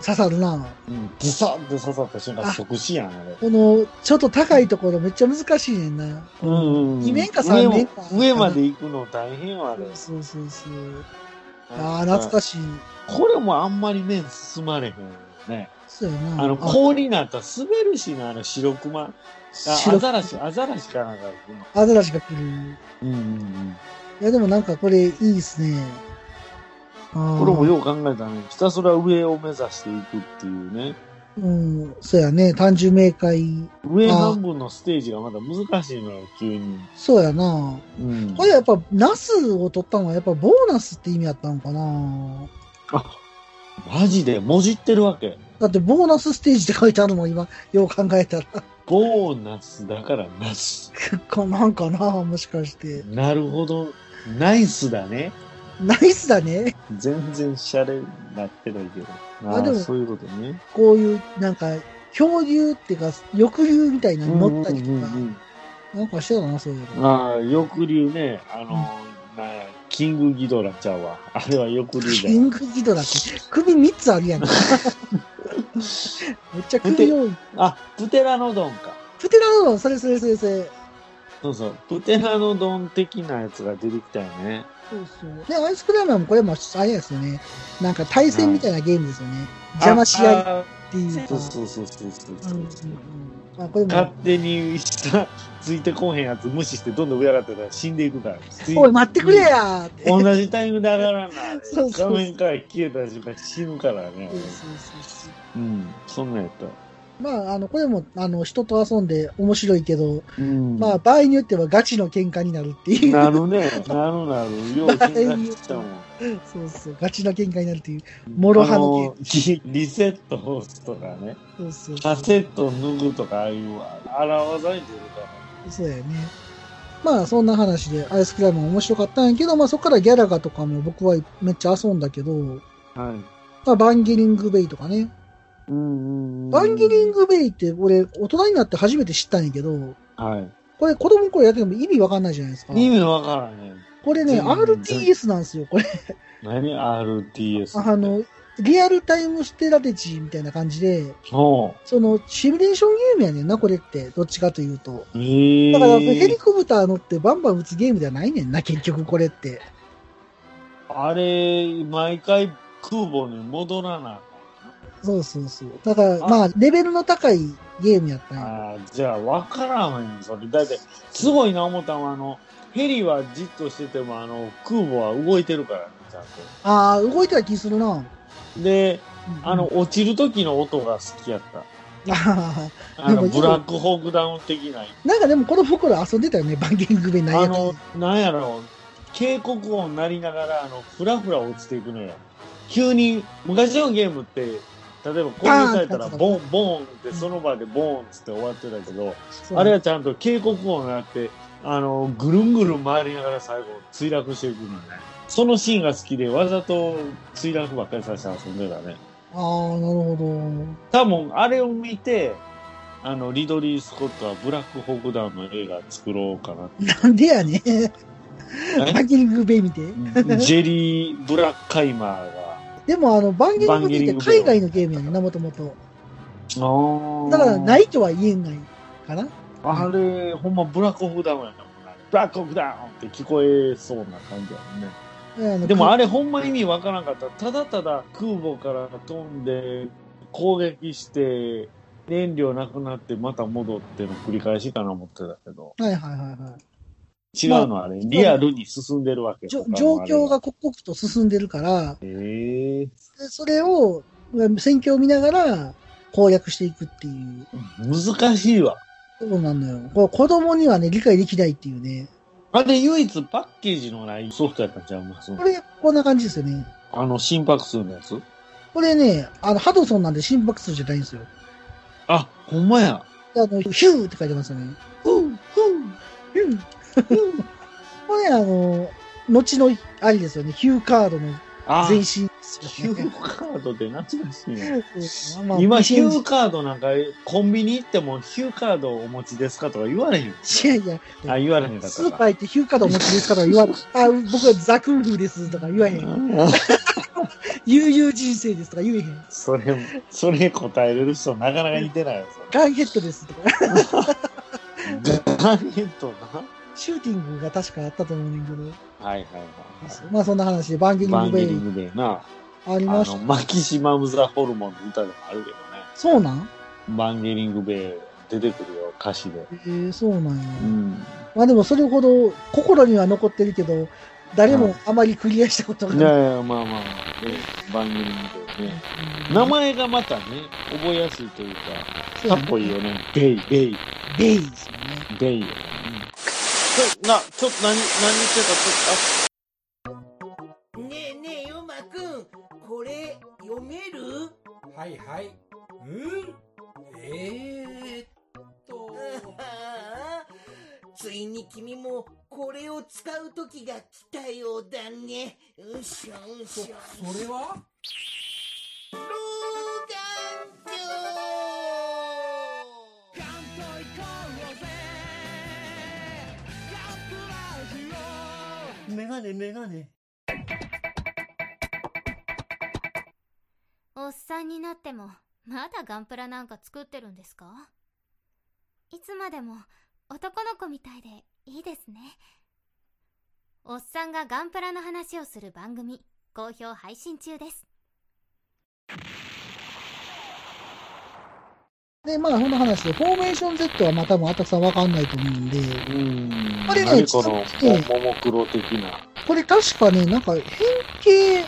刺さるな。うん、ズサ刺さった瞬間、あ即死やん、あれ。この、ちょっと高いところめっちゃ難しいねんな。うんうんうん。2面か3面か。上も上まで行くの大変よ、あれ。そうそうそう。ああ、懐かしい。これもあんまり面進まれへんよね。そうやな。あの、氷になったら滑るしな、あの、白熊。あ白アザラシ、アザラシかなんか。アザラシが来る。うんうんうん。いや、でもなんかこれいいですね。これもよう考えたね。ひたすら上を目指していくっていうね。うん、そうやね。単純明快。上半分のステージがまだ難しいのよ、急に。そうやな。うんこれやっぱ、ナスを取ったのはやっぱボーナスって意味やったのかなマジで、もじってるわけ？だってボーナスステージって書いてあるもん、今。よう考えたら。ボーナスだからなし。か なんかなもしかして。なるほど。ナイスだね。ナイスだね。全然シャレになってないけど。あああでもそういうことね。こういう、なんか、漂流っていうか、翼流みたいなのに乗ったりとか、うんうんうんなんかしてたな、そういうの。ああ、翼流ね。あの、なんやキングギドラちゃうわ。あれは翼流だよ。キングギドラって、首3つあるやん。めっちゃ首多い。あ、プテラノドンか。プテラノドン、それそれそれそれ。そうそう。プテラノドン的なやつが出てきたよね。そうそう。で、アイスクライマーもこれも、あれですよね。なんか対戦みたいなゲームですよね。邪魔し合いっあていうか。そうそうそうそうそうそう。うんうんうんあこれ勝も、手に下ついてこうへんやつ無視してどんどん上上がってたら死んでいくから。おい、待ってくれやーって。同じタイミングで上がらなそうそう画面から消えた瞬間死ぬからねそう。そうそうそううん。そんなんやった。まあ、あの、これも、あの、人と遊んで面白いけど、うんまあ、場合によってはガチの喧嘩になるっていう。なるね。なるなる。よう喧嘩したもん。そうそう、ガチな喧嘩になるっていう。諸刃のあのリリセット押すとかね。そうそうカセット脱ぐとか、ああいう荒技に出るかそうやね。まあ、そんな話で、アイスクライムも面白かったんやけど、まあ、そこからギャラガとかも僕はめっちゃ遊んだけど、ら。はい。まあ、バンゲリングベイとかね。うんうんうん。バンゲリングベイって、俺、大人になって初めて知ったんやけど、はい。これ子供の頃やってても意味わかんないじゃないですか。意味わからへん。これね、全然 RTS なんですよ、これ。何 ?RTS。あの、リアルタイムステラテジーみたいな感じで、ほその、シミュレーションゲームやねんな、これって。どっちかというと。う。へえ。だから、ヘリコプター乗ってバンバン撃つゲームではないねんな、結局これって。あれ、毎回空母に戻らなそうそうそう。だから、あまあ、レベルの高いゲームやったんや。ああ、じゃあ分からんへん、それ。だって、すごいな思ったのは、あの、ヘリはじっとしてても、あの、空母は動いてるからね、ちゃんああ、動いてた気するな。と。で、うんあの、、落ちる時の音が好きやった。ああの、ブラックホークダウン的な。ーなんかでも子供の頃遊んでたよね、バンゲリングベイなんやかんやあの、なんやろ、警告音鳴りながら、あの、ふらふら落ちていくのよ。急に、昔のゲームって、例えば攻撃されたら、ボン、ボンって、その場でボンっつって終わってたけど、あれはちゃんと警告音があって、あの、ぐるんぐるん回りながら最後、墜落していくのね。そのシーンが好きで、わざと墜落ばっかりさせて遊んでたね。ああ、なるほど。多分、あれを見て、あの、リドリー・スコットはブラックホークダウンの映画作ろうかななんでやねん。え？バンゲリングベイ見て。ジェリー・ブラッカイマーが。でもあの、バンゲリングって海外のゲームやねんな、もともと。あだから、ないとは言えないかな。あれ、ほんまブラックホークダウンやな。ブラックホークダウンって聞こえそうな感じやもんね。でもあれほんま意味わからんかった。ただただ空母から飛んで、攻撃して、燃料なくなってまた戻っての繰り返しかな思ってたけど。はいはいはいはい。違うのあれ、リアルに進んでるわけ状況が刻々と進んでるから、でそれを、戦況を見ながら攻略していくっていう。難しいわ。そうなんだよ。これ子供にはね、理解できないっていうね。あれ唯一パッケージのないソフトやったんちゃいますこれ、こんな感じですよね。あの心拍数のやつ？これね、あの、ハドソンなんで心拍数じゃないんですよ。あ、ほんまや。であの、ヒューって書いてますよね。ふう、ふう。ヒュー。これ、あの、後の、ありですよね。ヒューカードのあ、前身ですヒュ。ーカードって懐かしいね。まあ今、ヒュいーカードなんか、コンビニ行っても、ヒューカードお持ちですかとか言われへんよ。やいや、あ、言われへんかったスーパー行ってヒューカードお持ちですかとか言われ、あ、僕はザクーフですとか言わへん。ー 悠々人生ですとか言えへん。それ、それ答えれる人なかなかいてないよ、ガンヘッドですとか。ガンヘッドな。シューティングが確かあったと思うねんけど。はいはいはい。まあそんな話でバンゲリングベイバンゲリングでな。ありましあの、マキシマム・ザ・ホルモンの歌でもあるけどね。そうなん？バンゲリングベイ出てくるよ、歌詞で。えー、そうなんや。うん。まあでもそれほど心には残ってるけど、誰もあまりクリアしたことがない。いやいや、まあまあ、ね、バンゲリングベイね。名前がまたね、覚えやすいというか、かっこいいよね。ベイ、ベイ、ベイですよね。ベイよね。うん、な、ちょっと何、何言ってた？ねえねえ、ヨマくん、これ、読める？はいはい。うん？えー、っと。ついに君も、これを使う時が来たようだね。うしょうそ、しょ。それは？老眼鏡メガネメガネ。おっさんになっても、まだガンプラなんか作ってるんですか？いつまでも男の子みたいでいいですね。おっさんがガンプラの話をする番組、好評配信中です。で、まあ、その話で、フォーメーション Z はまあ多分、あたくさんわかんないと思うんで、うん。これね何この、ちょっとねももクロ的な。これ確かね、なんか変形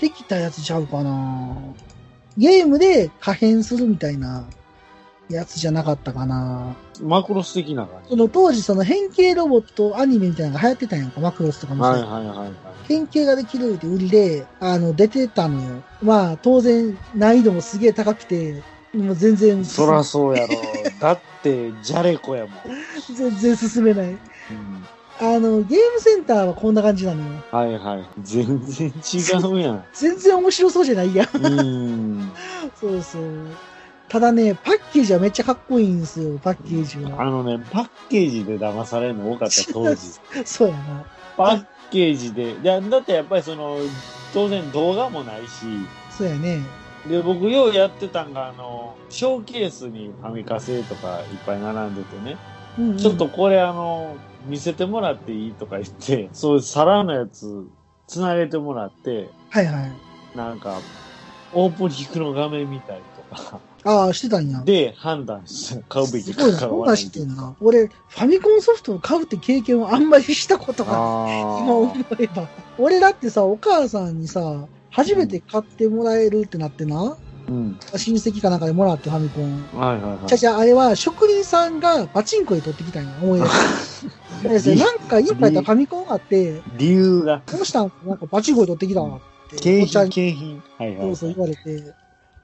できたやつちゃうかなゲームで可変するみたいなやつじゃなかったかなマクロス的な感じ。その当時その変形ロボットアニメみたいなのが流行ってたんやんか、マクロスとかもそうはいはいはいはい。変形ができるって売りで、あの、出てたのよ。まあ、当然、難易度もすげえ高くて、もう全然、そらそうやろ。だって、じゃれこやもん。全然進めない。うんあの、ゲームセンターはこんな感じなのよ。はいはい。全然違うやん。全然面白そうじゃないやん。うん。そうそう。ただね、パッケージはめっちゃかっこいいんですよ、パッケージあは。のね、パッケージで騙されるの多かった、当時。そうやな。パッケージで。いや、だってやっぱりその、当然動画もないし、そうやね。で、僕ようやってたんが、あの、ショーケースにファミカセとかいっぱい並んでてね、うん、うん。ちょっとこれあの、見せてもらっていいとか言って、そういう皿のやつ、つなげてもらって、はいはい。なんか、オープニングの画面見たりとか、ああ、してたんや。で判断して買うべきすごいな。そんなん知ってんな。俺、ファミコンソフトを買うって経験をあんまりしたことがない。あ今思えば。俺だってさ、お母さんにさ、初めて買ってもらえるってなってな、うん。親戚かなんかでもらってファミコン。はいはいはい。じゃじゃあれは職人さんがパチンコで取ってきたんや、思い出して。なんか家帰ったらファミコンがあって、理由が、どうしたんなんかパチンコで取ってきたわって。景品、景品。はいはい、はい。そうそう言われて、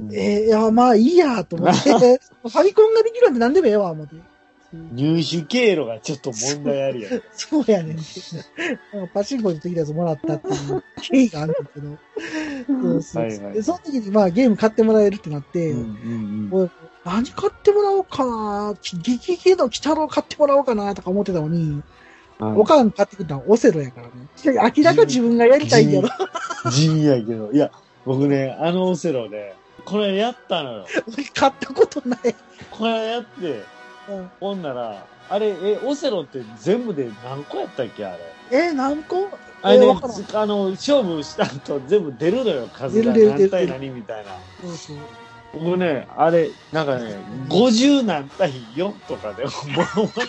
うんえー、いや、まあいいやと思って、ファミコンができるなんて何でもええわ、思って。入手経路がちょっと問題ありやん。そうやねん。なんかパチンコで取ってきたやつもらったっていう経緯があるんだけど。そうそうはいはいで、その時にまあゲーム買ってもらえるってなって、うんうん俺何買ってもらおうかな？激ゲの鬼太郎買ってもらおうかな？とか思ってたのに、うん。おかん買ってくれたのはオセロやからね。明らか自分がやりたいんやろ。地味やけど。いや、僕ね、あのオセロで、これやったのよ。俺買ったことない。これやって、うんほんなら、あれ、え、オセロって全部で何個やったっけあれ？え、何個？あれね、あの、勝負した後全部出るのよ、数が。何対何みたいな。そうそう。僕ね、あれ、なんかね、50何対4とかで、ボロ負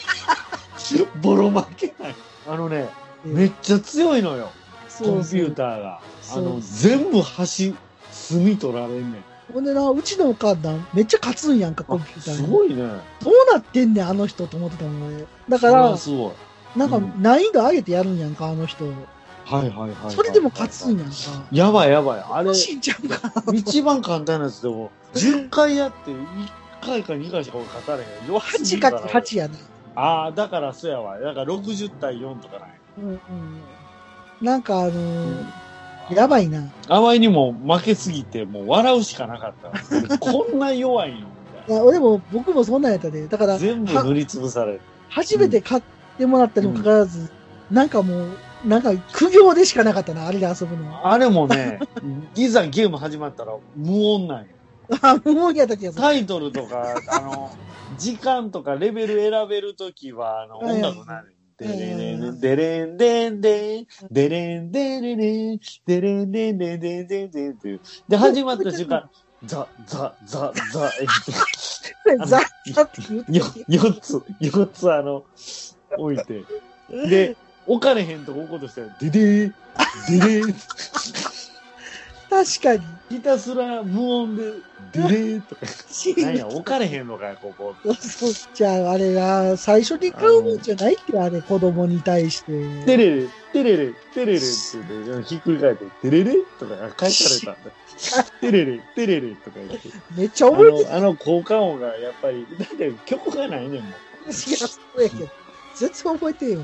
け、ボロ負けない。あのね、めっちゃ強いのよ、コンピューターが。あそうの、全部端、隅取られんねん。ほんでな、うちのお母さん、めっちゃ勝つんやんか、コンピューターに。すごいね。どうなってんねん、あの人と思ってたもん、俺。だからは、すごい。なんかうん難易度上げてやるんやんか、あの人。はいはいはいはい。それでも勝つんやんか。やばいやばい。あれ。一番簡単なやつでも、10回やって1回か2回しか俺勝たれへん。弱すぎ8るからか8やな。ああ、だからそうやわ。だから60対4とかない。うんうん。なんかあのーやばいな。あまりにも負けすぎて、もう笑うしかなかった。こんな弱いのみいや、俺も、僕もそんなんやったで。だから全部塗りつぶされる。初めて買ってもらったにもかかわらず、なんかもう、なんか苦行でしかなかったな、あれで遊ぶのは。あれもね、いざゲーム始まったら無音なんよ。あ、もうやった気がする。タイトルとか、あの、時間とかレベル選べるときは、あの、音楽なる。デレレレ、デレン、デン、デン、デレン、デレレン、デレン、デン、デン、デン、デン、デンっていう。で、始まった瞬間、ザ、ザ、ザ、ザ、えっと、ザザって言ってよ、四つ、四つあの、置いて。で、置かれへんとこ置こうとしたら、デデー、デデー、確かに。ひたすら無音で、デレーとか。なんや、置かれへんのかよ、ここ。そうじゃあ、あれが、最初に買うもんじゃないって、あれ、子供に対して。テレレ、テレレ、テレレって言って、ひっくり返って、テレレとか返されたんだ。テレレ、テレレとか言って。めっちゃあ覚えての、あの効果音がやっぱり、だって曲がないねんもん。るしがそうやけど。全然覚えてるよ。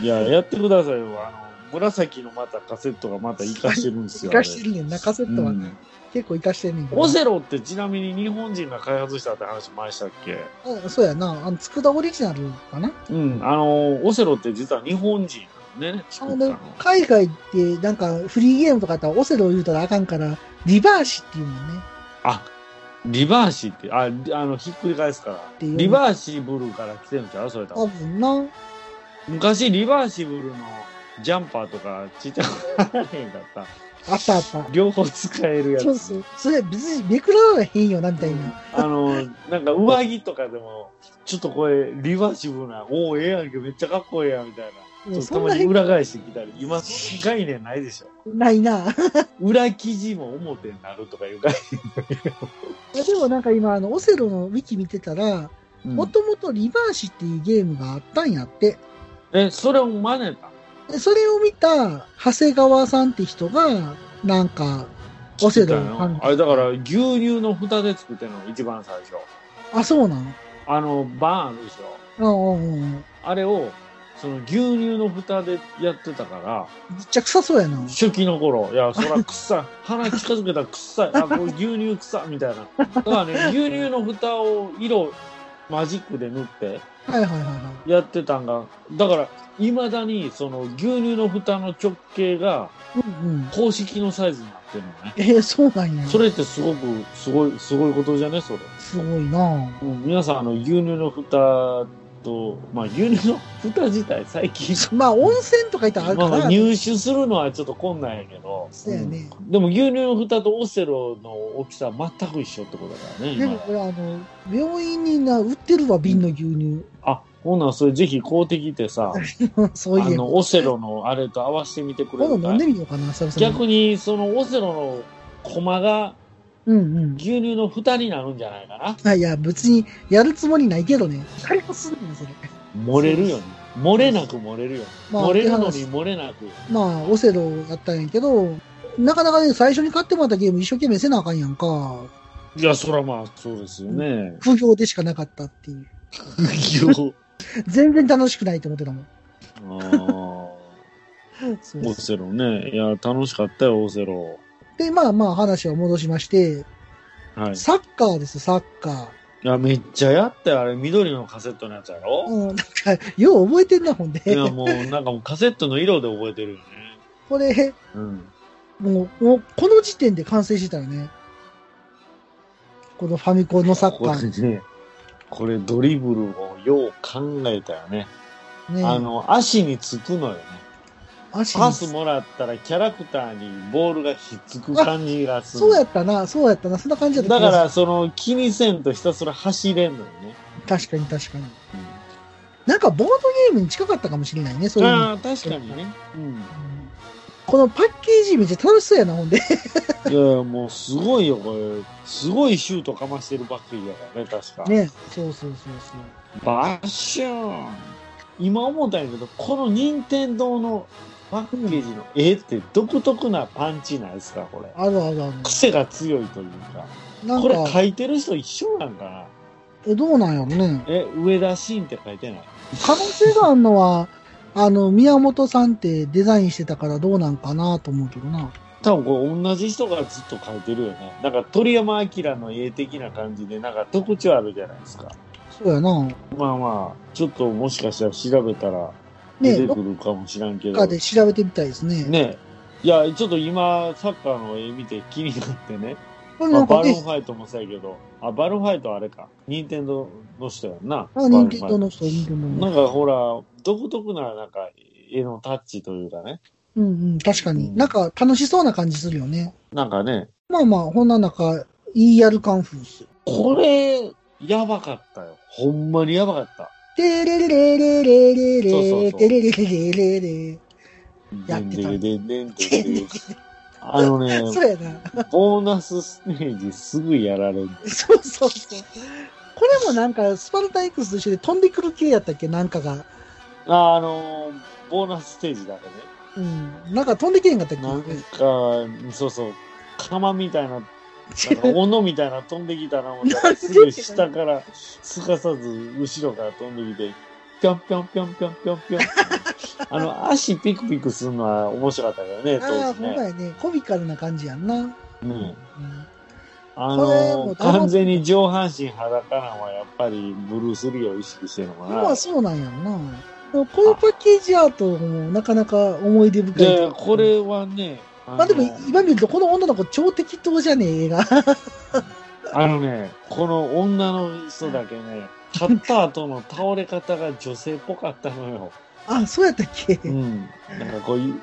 いや、やってくださいよ。あの、紫のまたカセットがまた活かしてるんですよ。生かしてるねんな、カセットは、うん結構生かしてんねんオセロってちなみに日本人が開発したって話前したっけ？うんそうやな。あの、佃オリジナルかな？うん。あの、オセロって実は日本人ね、あの。海外って、なんか、フリーゲームとかやったらオセロ言うたらあかんから、リバーシっていうもんね。あ、リバーシって、あ、リあの、ひっくり返すから。リバーシブルから来てるんちゃう？それ多多分。分な。昔、リバーシブルのジャンパーとかちっちゃくならへんかった。あったあった。両方使えるやつ。そうそう。それ別にめくられへんよな、みたいな。あの、なんか上着とかでも、ちょっとこれ、リバーシブルな、おお、ええやんけ、めっちゃかっこええやん、みたいな。たまに裏返してきたり、今、概念ないでしょ。ないな。裏記事も表になるとかいう概いやでもなんか今、あの、オセロのウィキ見てたら、念。もともとリバーシっていうゲームがあったんやって。え、それを真似たでそれを見た長谷川さんって人が、なんか、オセロのあれだから、牛乳の蓋で作ってるの、一番最初。あ、そうなん？あの、バーンあるでしょ。うんうんうん。あれを、その牛乳の蓋でやってたから、めっちゃ臭そうやな。初期の頃、いや、そら臭い。鼻近づけたら臭い。あ、これ牛乳臭いみたいな。だからね、牛乳の蓋を色、マジックで塗ってはいはいはいはい。やってたんが、だから、未だに、その牛乳の蓋の直径がうんうん。公式のサイズになってるのね。えー、そうなんや。それってすごく、すごい、すごいことじゃね、それ。すごいなうん、皆さん、あの、牛乳の蓋と、まあ、牛乳の蓋自体、最近、まあ、温泉とかいったらあるから。まあ、入手するのはちょっと困難やけど、そうやねうんでも牛乳の蓋とオセロの大きさは全く一緒ってことだからね、今でもこれあの、病院にな、売ってるわ、瓶の牛乳。あ、ほんならそれぜひ買うてきてさ、そういえば。あの、オセロのあれと合わせてみてくれるか飲んでみようかな。逆に、そのオセロのコマがうんうん。牛乳の蓋になるんじゃないかな？あいや、別にやるつもりないけどね。するんですよ。漏れるように。漏れなく漏れるように。まあ漏れるのに漏れなく。まあ、オセロやったんやけど、なかなかね、最初に買ってもらったゲーム一生懸命せなあかんやんか。いや、そらまあ、そうですよね。不評でしかなかったっていう。よ 全然楽しくないと思ってたもん。あ そうーオセロね。いや、楽しかったよ、オセロ。で、まあまあ話を戻しまして、はい。サッカーです、サッカいや、めっちゃやったよ、あれ。緑のカセットのやつやー。ろうん、なんか、よう覚えてんな、ほんで。いや、もう、なんかもうカセットの色で覚えてるよね。これ、うん。もう、もう、この時点で完成してたよね。このファミコンのサッこカー。れね、これドリブルをよう考えたよね。ね、あの、足につくのよね。パスもらったらキャラクターにボールがひっつく感じがする。そうやったな、そうやったな、そんな感じだっただから、その、気にせんとひたすら走れんのよね。る確かに確かに。なんかボードゲームに近かったかもしれないね、そういうのああ、確かにね。うん。うんこのパッケージめっちゃ楽しそうやな、ほんで。いやもうすごいよ、これ。すごいシュートかましてるバッケージだからね、確か。ね。そうそうそうそう。バッシューン今思ったんやけど、この任天堂のパッケージの絵って独特なパンチないですか、これ。あるあるある。癖が強いというか。なんこれ書か、いてる人一緒なんかな？え、どうなんやろね。え、上田シーンって書いてない？可能性があるのは、あの、宮本さんってデザインしてたからどうなんかなと思うけどな。多分これ同じ人がずっと書いてるよね。なんか鳥山明の絵的な感じで、なんか特徴あるじゃないですか。そうやな。まあまあ、ちょっともしかしたら調べたら出ね、てどっくるかもしらんけど。かで調べてみたいですね。ねいや、ちょっと今、サッカーの絵見て気になってね。これまあ、なんかねバルーンフ、ァイトもそうやけど、あ、バルーンファイトはあれか。任天堂の人やんな。あ、任天堂の人、任天堂なの。んかほら、独特ななんか絵のタッチというかね。うんうん、確かに。うんなんか楽しそうな感じするよね。なんかね、まあまあ、ほんな中、ER カンフース。これ、やばかったよ。ほんまにやばかった。てれれれれれれれそうそうそうてれれれれれれやってたでんでんでんでんでんあのね、そうやな。ボーナスステージすぐやられる。そうそうそう。これもなんか、スパルタ X と一緒で飛んでくる系やったっけなんかが。あ、あのー、ボーナスステージだけね。うん。なんか飛んでけへんかったっけなんか、そうそう、釜みたいな、斧みたいな飛んできたな思ったら、すぐ下から、すかさず後ろから飛んできて、ぴょんぴょんぴょんぴょんぴょんぴょん。あの、足ピクピクするのは面白かったけどね、ああ、当時ね。ほんまやね。コミカルな感じやんな。うん。うんあのう、完全に上半身裸なのはやっぱりブルース・リーを意識してるのかなまあ。そうなんやろな。このパッケージアートもなかなか思い出深い。で、こ、れはね、まあでも今見るとこの女の子超適当じゃねえ映画。あのね、この女の人だけね、買った後の倒れ方が女性っぽかったのよ。あ、そうやったっけ、うん。なんかこういう、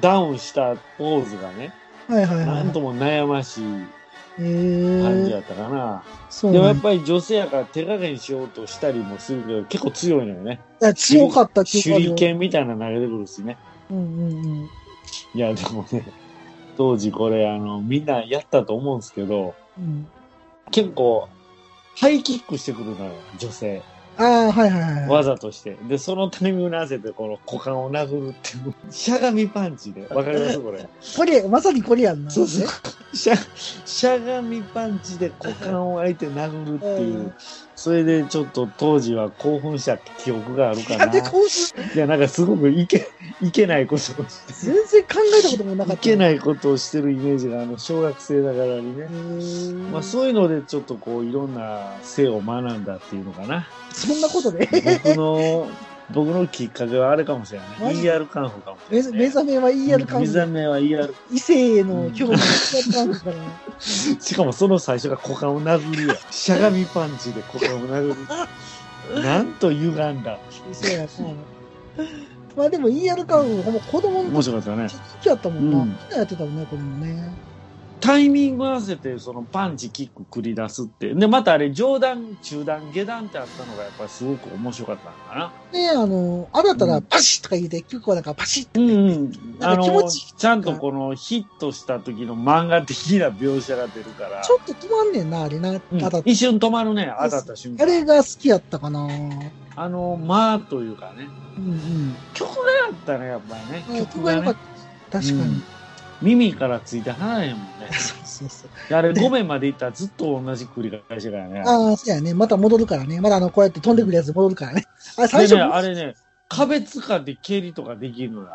ダウンしたポーズがね、はいはいはい。なんとも悩ましいえー感じや、ったかな。そうなんやでもやっぱり女性やから手加減しようとしたりもするけど、結構強いのよね。いや強かった手いう裏剣みたいなの投げてくるしね。うんうんうん。いや、でもね、当時これ、あの、みんなやったと思うんですけど、うん、結構、ハイキックしてくるのよ、女性。ああ、はいはいはい。技として。で、そのタイミングに合わせて、この股間を殴るっていう、しゃがみパンチで。わかります？これ。これ、まさにこれやんな。そうそう。しゃ、しゃがみパンチで股間を相手殴るっていううんそれでちょっと当時は興奮した記憶があるかな。なんでこうすいや、なんかすごくいけ、いけないことをして全然考えたこともなかった。いけないことをしてるイメージが、あの、小学生ながらにねへ。ーまあそういうのでちょっとこういろんな性を学んだっていうのかな。そんなことで？僕の、僕のきっかけはあれかもしれない。ER カンフーかもし目れない、目覚めは ER カウント。目覚めは ER。異性への興味が ER カウントから。しかもその最初が股間を殴るやん。しゃがみパンチで股間を殴る。なんと歪んだ。そうやな。まあでも ER カウント、ほんま子供の面白かったね。時好きやったもんな。うんみんなやってたもんね、子供ね。タイミング合わせてそのパンチ、キック繰り出すって。で、またあれ上段、中段、下段ってあったのがやっぱりすごく面白かったのかな。で、あの、あだったらうんパシッとか言うて、結構なんかパシッとうんうん。なんあの、か気持ちゃんとこのヒットした時の漫画的な描写が出るから。ちょっと止まんねんな、あれな。うん一瞬止まるね、当たった瞬間。あれが好きやったかな。あの、まあというかね。うんうん。曲がやったね、やっぱりね。あ曲がね。確かにうん。耳からついて離れへんもんね。そうそうそう。であれ5面までいったらずっと同じ繰り返しだからね。ああ、そうやね。また戻るからね。まだあの、こうやって飛んでくるやつ戻るからね。あれ、最初、でね、あれね、壁使って蹴りとかできるのよ。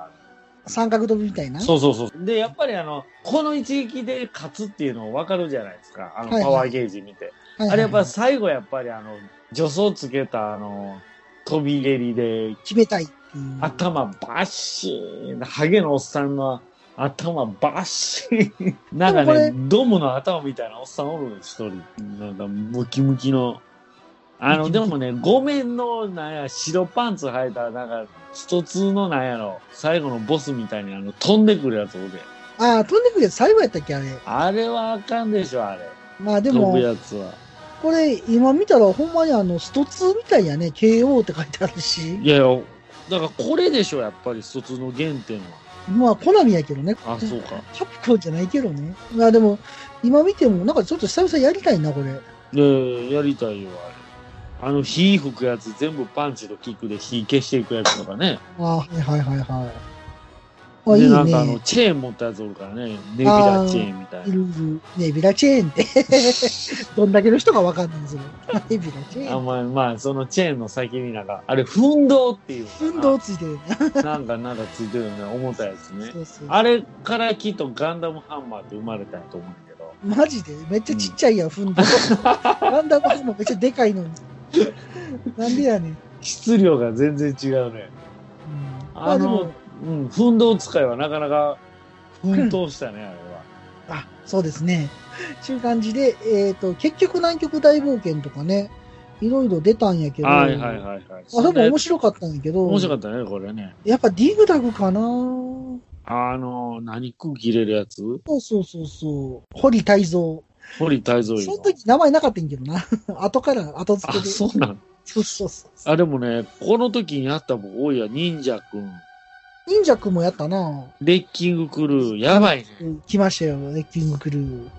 三角飛びみたいな？そうそうそう。で、やっぱりあの、この一撃で勝つっていうの分かるじゃないですか。あの、パワーゲージ見て。はいはいはいあれやっぱ最後やっぱりあの、助走つけたあの、飛び蹴りで、決めたい。頭バッシーン、ハゲのおっさんの頭バッシーン。なんかね、ドムの頭みたいなおっさんおるの、一人。なんかムキムキの。あの、でもね、ご面の、なんや、白パンツ履いた、なんか、一つのなんやろ、最後のボスみたいにあの、飛んでくるやつおるやん。ああ、飛んでくるやつ最後やったっけ、あれ。あれはあかんでしょ、あれ。まあでも飛ぶ、やつは。これ、今見たらほんまにあの、スト2みたいやね。KO って書いてあるし。いやいや、だからこれでしょ、やっぱり一つの原点は。まあ、コナミやけどね。あ、そうか。カプコンじゃないけどね。まあでも、今見ても、なんかちょっと久々やりたいな、これ。で、やりたいよ、あれ。あの、火吹くやつ全部パンチとキックで火消していくやつとかね。ああ、はいはいはいはい。あ、いで、いなんかあの、ね。チェーン持ったやつおるからね。ネビラチェーンみたいな。ネビラチェーンって。どんだけの人がわかんないんですよ。ネビラチェーン。あまあ、まあ、そのチェーンの先になんか、あれ、奮闘っていうのかな運動ついてるな。なんか、なんかついてるよね、重たいやつね。そうそうあれからきっとガンダムハンマーって生まれたんやと思うけど。マジで？めっちゃちっちゃいやん、踏んで。ガンダムハンマーめっちゃでかいのに。なんでやねん。質量が全然違うね。うん、まああのうん、奮闘使いはなかなか奮闘したね、あれは。あ、そうですね。ちゅう感じで、えっ、と、結局南極大冒険とかね、いろいろ出たんやけど、はいはいはいはい。あでも面白かったんやけど、面白かったね、これね。やっぱディグダグかなあの、何空気入れるやつ？そうそうそうそう。堀泰造。堀泰造その時名前なかったんやけどな。後から後付あ、けで。そうなんそうそうそう。あ、でもね、この時にやったもん多いや、忍者くん、忍者くんもやったなレッキングクルー、やばいね。うん来ましたよ、レッキングクルー。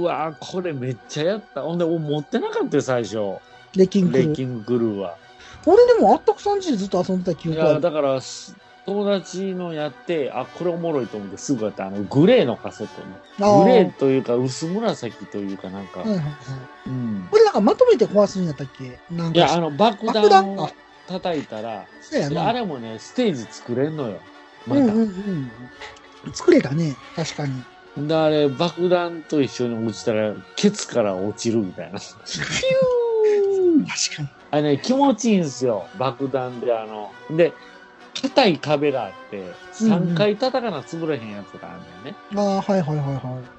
うわこれめっちゃやった。ほんで、俺持ってなかったよ、最初。レッキングクルー。レッキングクルーは。俺でもあったくさんちでずっと遊んでた記いや、憶ある。だから、す友達のやって、あ、これおもろいと思ってすぐやった。あの、グレーのカセットね。グレーというか、薄紫というかなんか、はいはいはい。うん。これなんかまとめて壊すんやったっけ？なんか。いや、あの、爆爆弾弾をか叩いたら、いやそうやな。あれもね、ステージ作れんのよ。また。うんうんうん。作れたね、確かに。で、あれ、爆弾と一緒に落ちたら、ケツから落ちるみたいな。確かに。あれね、気持ちいいんですよ。爆弾で、あの。で、硬い壁があって、うんうん3回叩かな潰れへんやつがあるんだよね。ああ、はいはいはいはい。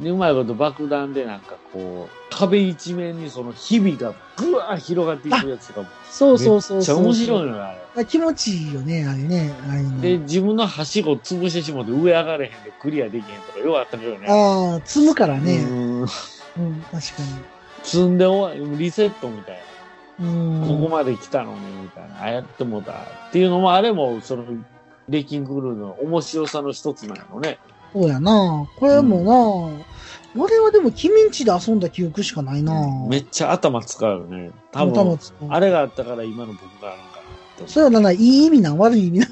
で、うまいこと爆弾でなんかこう、壁一面にそのひびがぐわー広がっていくやつが、そうそうそうそう。めっちゃ面白いのよ、あれ。あ気持ちいいよね、あれね。ああいうので、自分のはしご潰してしまって上上がれへんでクリアできへんとかようあったけどね。ああ、積むからね。うんうん、確か積んで終わり、リセットみたいな。に。うん。ここまで来たのに、みたいな。ああやってもうた。っていうのも、あれも、その、レッキングクルーの面白さの一つなのね。そうやな。これもな、俺はでも君んちで遊んだ記憶しかないな。めっちゃ頭使うよね。多分、あれがあったから今の僕があるんかなそれはないい意味なん悪い意味な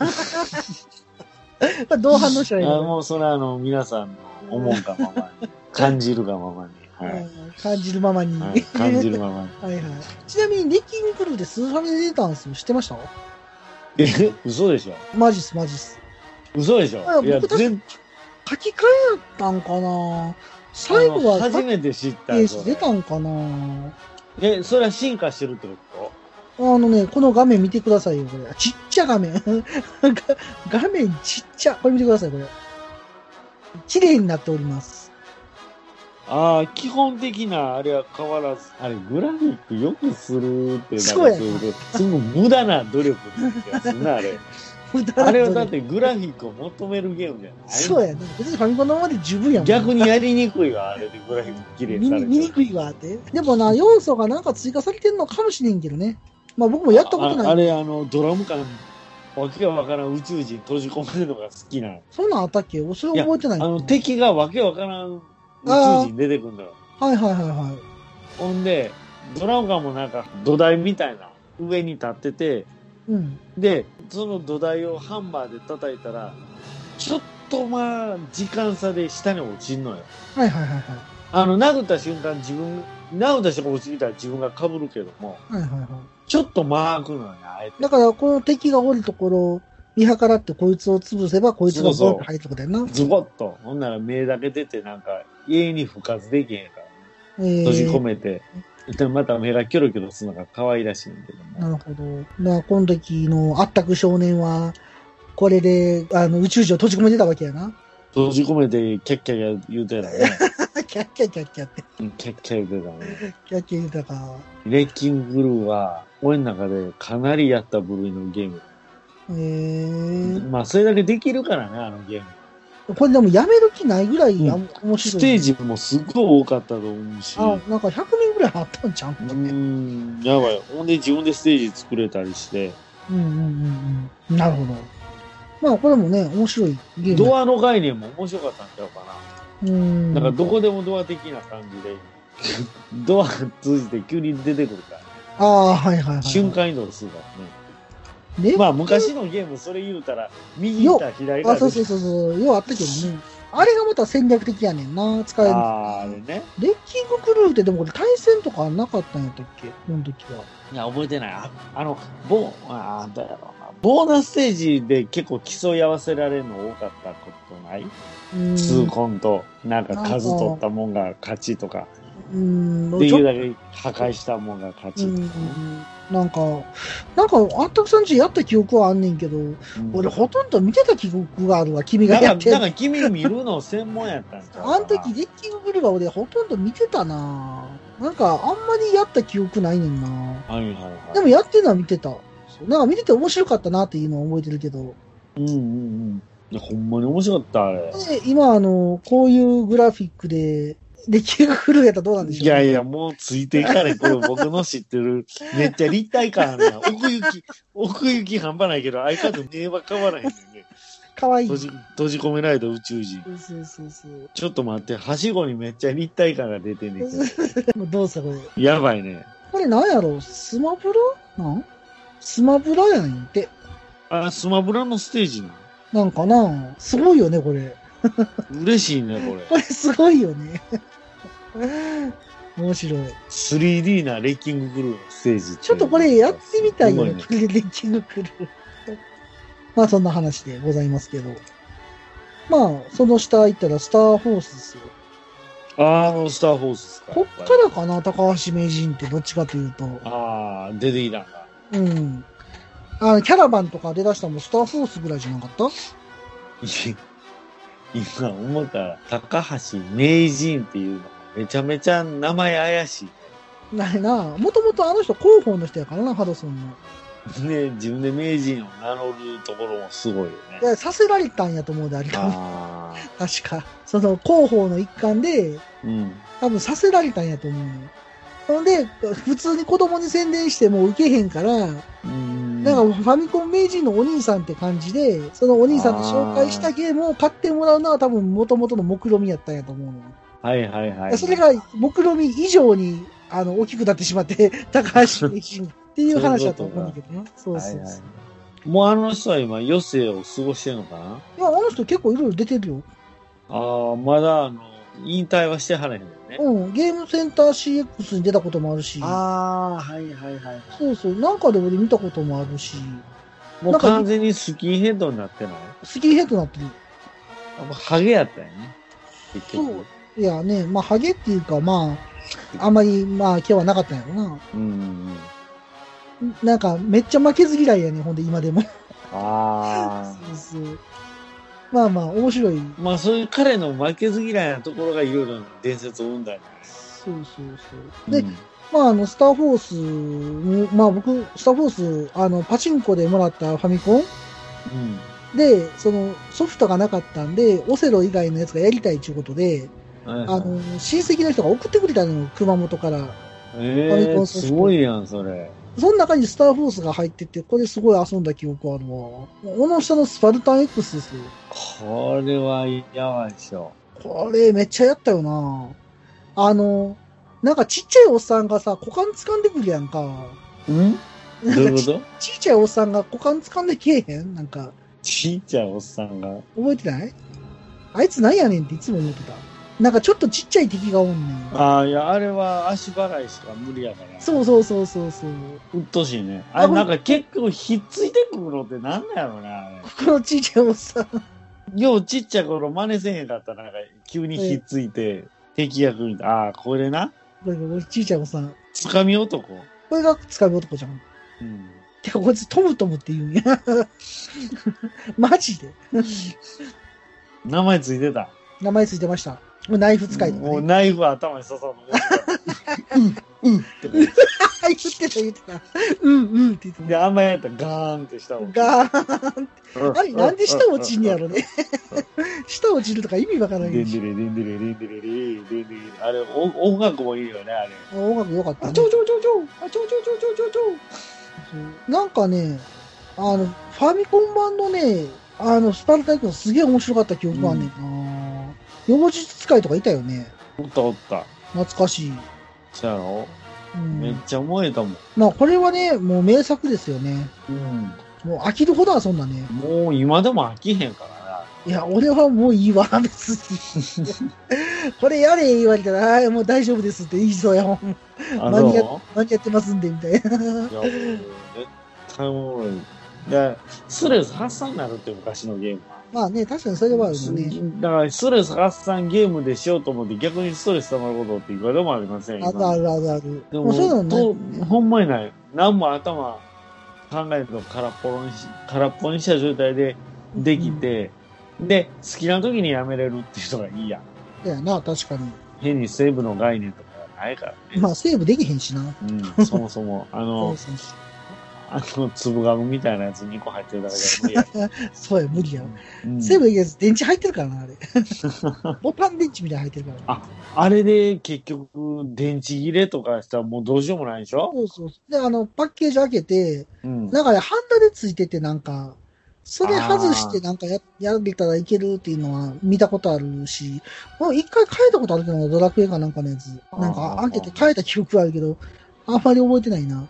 どう反応したらいいのあもうそれはあの、皆さんの思うがままに、感じるがままに。はい。うん感じるままに。はい、感じるままに。はいはい。ちなみに、レッキングクルーでスーファミで出たんですよ。知ってました？え、嘘でしょマジっす、マジっす。嘘でしあょいや、全書き換えたんかな？最後は初めて知ったペーよ。それス出たんかな？え、それは進化してるってこあのね、この画面見てくださいよ、これ。ちっちゃ画面。が画面ちっちゃ。これ見てください、これ。綺麗になっております。とああ、基本的なあれは変わらず、あれ、グラフィックよくするってなんかそうやないうすごい無駄な努力な気がするな、あれ。あれはだってグラフィックを求めるゲームじゃないそうやね。別にファミコンのままで十分やもん。逆にやりにくいわ、あれでグラフィック綺麗見にされて見にくいわって。でもな、要素がなんか追加されてんのかもしれんけどね。まあ僕もやったことない。ああれ、あの、ドラム缶、わけわからん宇宙人閉じ込めるのが好きなの。そんなんあったっけ？それ覚えてない。あの、敵がわけわからん宇宙人出てくるんだよ。はいはいはいはい。ほんで、ドラム缶もなんか土台みたいな上に立ってて、うん。で、その土台をハンマーで叩いたら、ちょっとまあ、時間差で下に落ちんのよ。はいはいはいはい。あの、殴った瞬間自分、殴った瞬間落ちてきたら自分が被るけども、はいはいはい。ちょっとマークのよね、あえて。だから、この敵がおるところを見計らってこいつを潰せば、こいつがボンって入るとこだよな。ズボッと。ほんなら目だけ出てなんか、永遠に復活できへんからね。えー閉じ込めて。でまた目がキョロキョロするのが可愛らしいんだけども。なるほど。だから、この時のあったく少年は、これで、あの、宇宙人を閉じ込めてたわけやな。閉じ込めてキャッキャ言うてたね。キャッキャキャッキャって。うんキャッキャ言うてたね。キャッキャ言うたか。レッキンググルーは、俺の中でかなりやった部類のゲーム。えー、まあ、それだけできるからね、あのゲーム。これでもやめる気ないぐらいや、うん面白い。ステージもすっごい多かったと思うし。あ、なんか100人ぐらいあったんちゃううーん、やばい。ほんで自分でステージ作れたりして、うんうんうんうん。なるほど。まあこれもね、面白いゲーム。ドアの概念も面白かったんちゃうかな。うん。なんかどこでもドア的な感じで、ドア通じて急に出てくるからね。ああ、はいはいはい。瞬間移動するからね。で、まあ昔のゲームそれ言うたら、右行ったら左かそうそうそうそう、ようあったけどね。あれがまた戦略的やねんな、使える。あーあれね。レッキングクルーってでもこれ対戦とかなかったんやったっけ？この時は。いや、覚えてない。ああの、ボー、あーだやろうな。ボーナスステージで結構競い合わせられるの多かったことない？うん。痛恨と、なんか数取ったもんが勝ちとか、うん。できるだけ破壊したもんが勝ちね。なんか、なんか、あったくさんちやった記憶はあんねんけど、うん俺ほとんど見てた記憶があるわ、君がやってだから君見るの専門やったんちゃうあの時、レッキングクルーは俺ほとんど見てたななんか、あんまりやった記憶ないねんなはいはいはい。でもやってるのは見てた。なんか見てて面白かったなっていうのを覚えてるけど。うんうんうん。いやほんまに面白かった、あれ。で、今あの、こういうグラフィックで、レッキングクルーやったらどうなんでしょう、いやいや、もうついていかれん。これ 僕の知ってる、めっちゃ立体感あるな。奥行き、奥行き半端ないけど、相方目は変わらへんねんね。かわいい。閉じ、閉じ込められた宇宙人。そうそうそうそう。ちょっと待って、はしごにめっちゃ立体感が出てんねんけど。も うどうすかこれ。やばいね。これなんやろ？スマブラ？なん？スマブラやねんって。あ、スマブラのステージななんかな？すごいよね、これ。嬉しいね、これ。これすごいよね。面白い。3D なレッキングクルーのステージてちょっとこれやってみたいよね。レッキングクルー。まあそんな話でございますけど。まあ、その下行ったらスターフォースですよ。あの、スターフォースですか。こっからかな、高橋名人ってどっちかというと。ああ、出てきたんだ。うん。あの、キャラバンとか出だしたのもスターフォースぐらいじゃなかった？い今思ったら、高橋名人っていうのめちゃめちゃ名前怪しい。ないな。もともとあの人広報の人やからな、ハドソンの。ね、自分で名人を名乗るところもすごいよね。いや、させられたんやと思うで、あれ多分ああ。確か。その広報の一環で、うん。多分させられたんやと思うね。ほんで、普通に子供に宣伝しても受けへんから、うん。なんかファミコン名人のお兄さんって感じで、そのお兄さんの紹介したゲームを買ってもらうのは多分元々の目論みやったんやと思うの。はいはいはい。それが目論み以上にあの大きくなってしまって、高橋名人っていう話だと思うんだけどな。そうそうそう。はいはいもうあの人は今余生を過ごしてるのかな？いや、あの人結構いろいろ出てるよ。ああ、まだあの、引退はしてはらへんよね。うん、ゲームセンター CX に出たこともあるし。ああ、はいはいはい。そうそう、なんかで俺見たこともあるし、もう完全にスキンヘッドになってないスキンヘッドになってる。あもうハゲやったよね。結局。そういやね、まあ、ハゲっていうか、まあ、あんまり、まあ、今日はなかったんやろな。うんうん。なんか、めっちゃ負けず嫌いやね、ほんで、今でも。ああ。そうそう。まあまあ、面白い。まあそういう彼の負けず嫌いなところがいろいろな伝説を生んだよね。そうそうそう。で、うんまあ、あの、スターフォースも、まあ僕、スターフォース、あの、パチンコでもらったファミコンうん。で、その、ソフトがなかったんで、オセロ以外のやつがやりたいということで、はいはいあの、親戚の人が送ってくれたのよ、熊本から。えファミコえンソフトすごいやん、それ。その中にスターフォースが入ってて、これすごい遊んだ記憶あるわ。この下のスパルタン X ですよ。これはやばいでしょ。これめっちゃやったよなあの、なんかちっちゃいおっさんがさ、股間掴んでくるやんか。うん？どういうこと？ちっちゃいおっさんが股間掴んでけえへん？なんか、ちっちゃいおっさんが？覚えてない？あいつなんやねんっていつも思ってた。なんかちょっとちっちゃい敵がおんねん。ああ、いや、あれは足払いしか無理やから。そうそうそうそうそう。うっとうしいね。ああれ、なんか結構ひっついてくるのってなんだよね、あこのちっちゃいおっさん。れ。ようちっちゃい頃真似せへんかったらなんか急にひっついて、敵役に、ああ、これな。これ、これちっちゃいおっさん。つかみ男。これがつかみ男じゃん。うん。てか、こいつトムトムって言うんや。マジで。名前ついてた。名前ついてました。ナイフ使いとかね。もうナイフ頭に刺さるの。うん、うん。って。言ってた言ってた。うん。うん。って言ってで、あん。まやったらガーンってしたた。もん。ガーン。あれ、なん。で下落ちん。ねやろろね。下落ちるとか意味わからないし。デンデレデンデレデンデレデンデレデンデレあれ、お音楽もいいよね、あれ。音楽良かったあ、ねちょ。ちょちょちょあ、ちょちょちょちょちょちょなん。かね、あの、ファミコン版のね、あの、スパルタイクのすげえ面白かった記憶があん。ねん。な。横術使いとかいたよね。おったおった。懐かしい。そうやろ？うんめっちゃ思えたもん。まあ、これはね、もう名作ですよね。うん。もう飽きるほど遊んだね。もう今でも飽きへんからいや、俺はもういいわ、別に。これやれ言われたら、ああ、もう大丈夫ですって言いそうやもん。な。あ何やの何やってますんで、みたいな。いや、もう絶対おもろい。で、ストレス発散になるって昔のゲームは。まあね、確かにそれはあるよね。だから、ストレス発散ゲームでしようと思って逆にストレス溜まることっていくらでもありませんあるあるあるある。でも、もうそういうのとね。ほんまにない。何も頭考えると空っぽにし、空っぽにした状態でできて、で、好きな時にやめれるっていうのがいいやん。いやな、確かに。変にセーブの概念とかないからね。まあ、セーブできへんしな。うん、そもそも、あそのう、そうあの、粒ガムみたいなやつ2個入ってるだけで無理や。そうや、無理や。うんセーブできるやつ、電池入ってるからな、あれ。ボタン電池みたいに入ってるから。あ、あれで結局、電池入れとかしたらもうどうしようもないでしょ？そうそう。で、あの、パッケージ開けて、うん。なんかね、ハンダでついてて、なんか、それ外してなんかや、やれたらいけるっていうのは見たことあるし、もう一回変えたことあるけど、ドラクエかなんかのやつ。なんか開けて変えた記憶はあるけど、あんまり覚えてないな。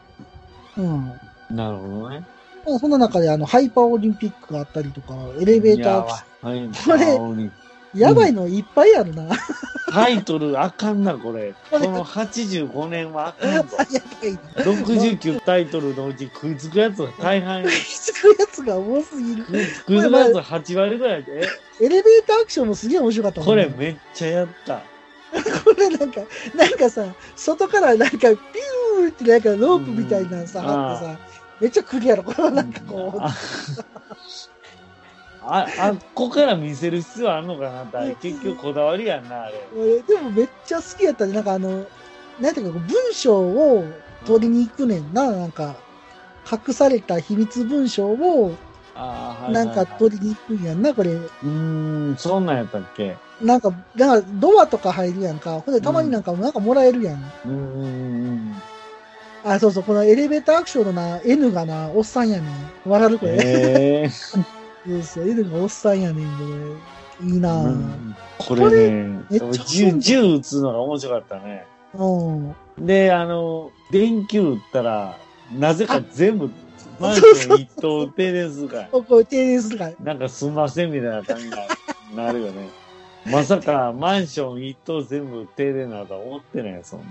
うん。なるほどね。まあそんな中であの、ハイパーオリンピックがあったりとか、エレベーター、これやばいのいっぱいあるな。タイトルあかんな、これ。この85年はあかんぞ。やばいな。69タイトルのうち食いつくやつが大半や。つくやつが多すぎる。食いつくやつ8割ぐらいで。エレベーターアクションもすげえ面白かったねこれめっちゃやった。これなんか、なんかさ、外からなんか、ピューってなんかロープみたいなのさ、うんあってさ、めっちゃクリアろ。これはなんかこう、あ、あ、あっこから見せる必要あんのかなって、結局こだわりやんな、あれ。俺でもめっちゃ好きやったね。なんかあの、なんていうか、文章を取りに行くねんな、なんか。隠された秘密文書を、なんか取りに行くんやんな、これ。うーん、そんなんやったっけ？なんか、なんかドアとか入るやんか。ほんで、たまになんか、なんかもらえるやん。うんうんうんあ、そうそう、このエレベーターアクションのな、N がな、おっさんやねん。わかるこうん。れ。ええ そうそう、N がおっさんやねん、これ。いいなぁ。うんこれね、銃、銃撃つのが面白かったね。うん。で、あの、電球撃ったら、なぜか全部、マンシそうそうョン一棟停電するから。ここ停電するから。なんかすんませんみたいな感じにななるよね。まさかマンション一棟全部停電なるとは思ってないよ、そんな。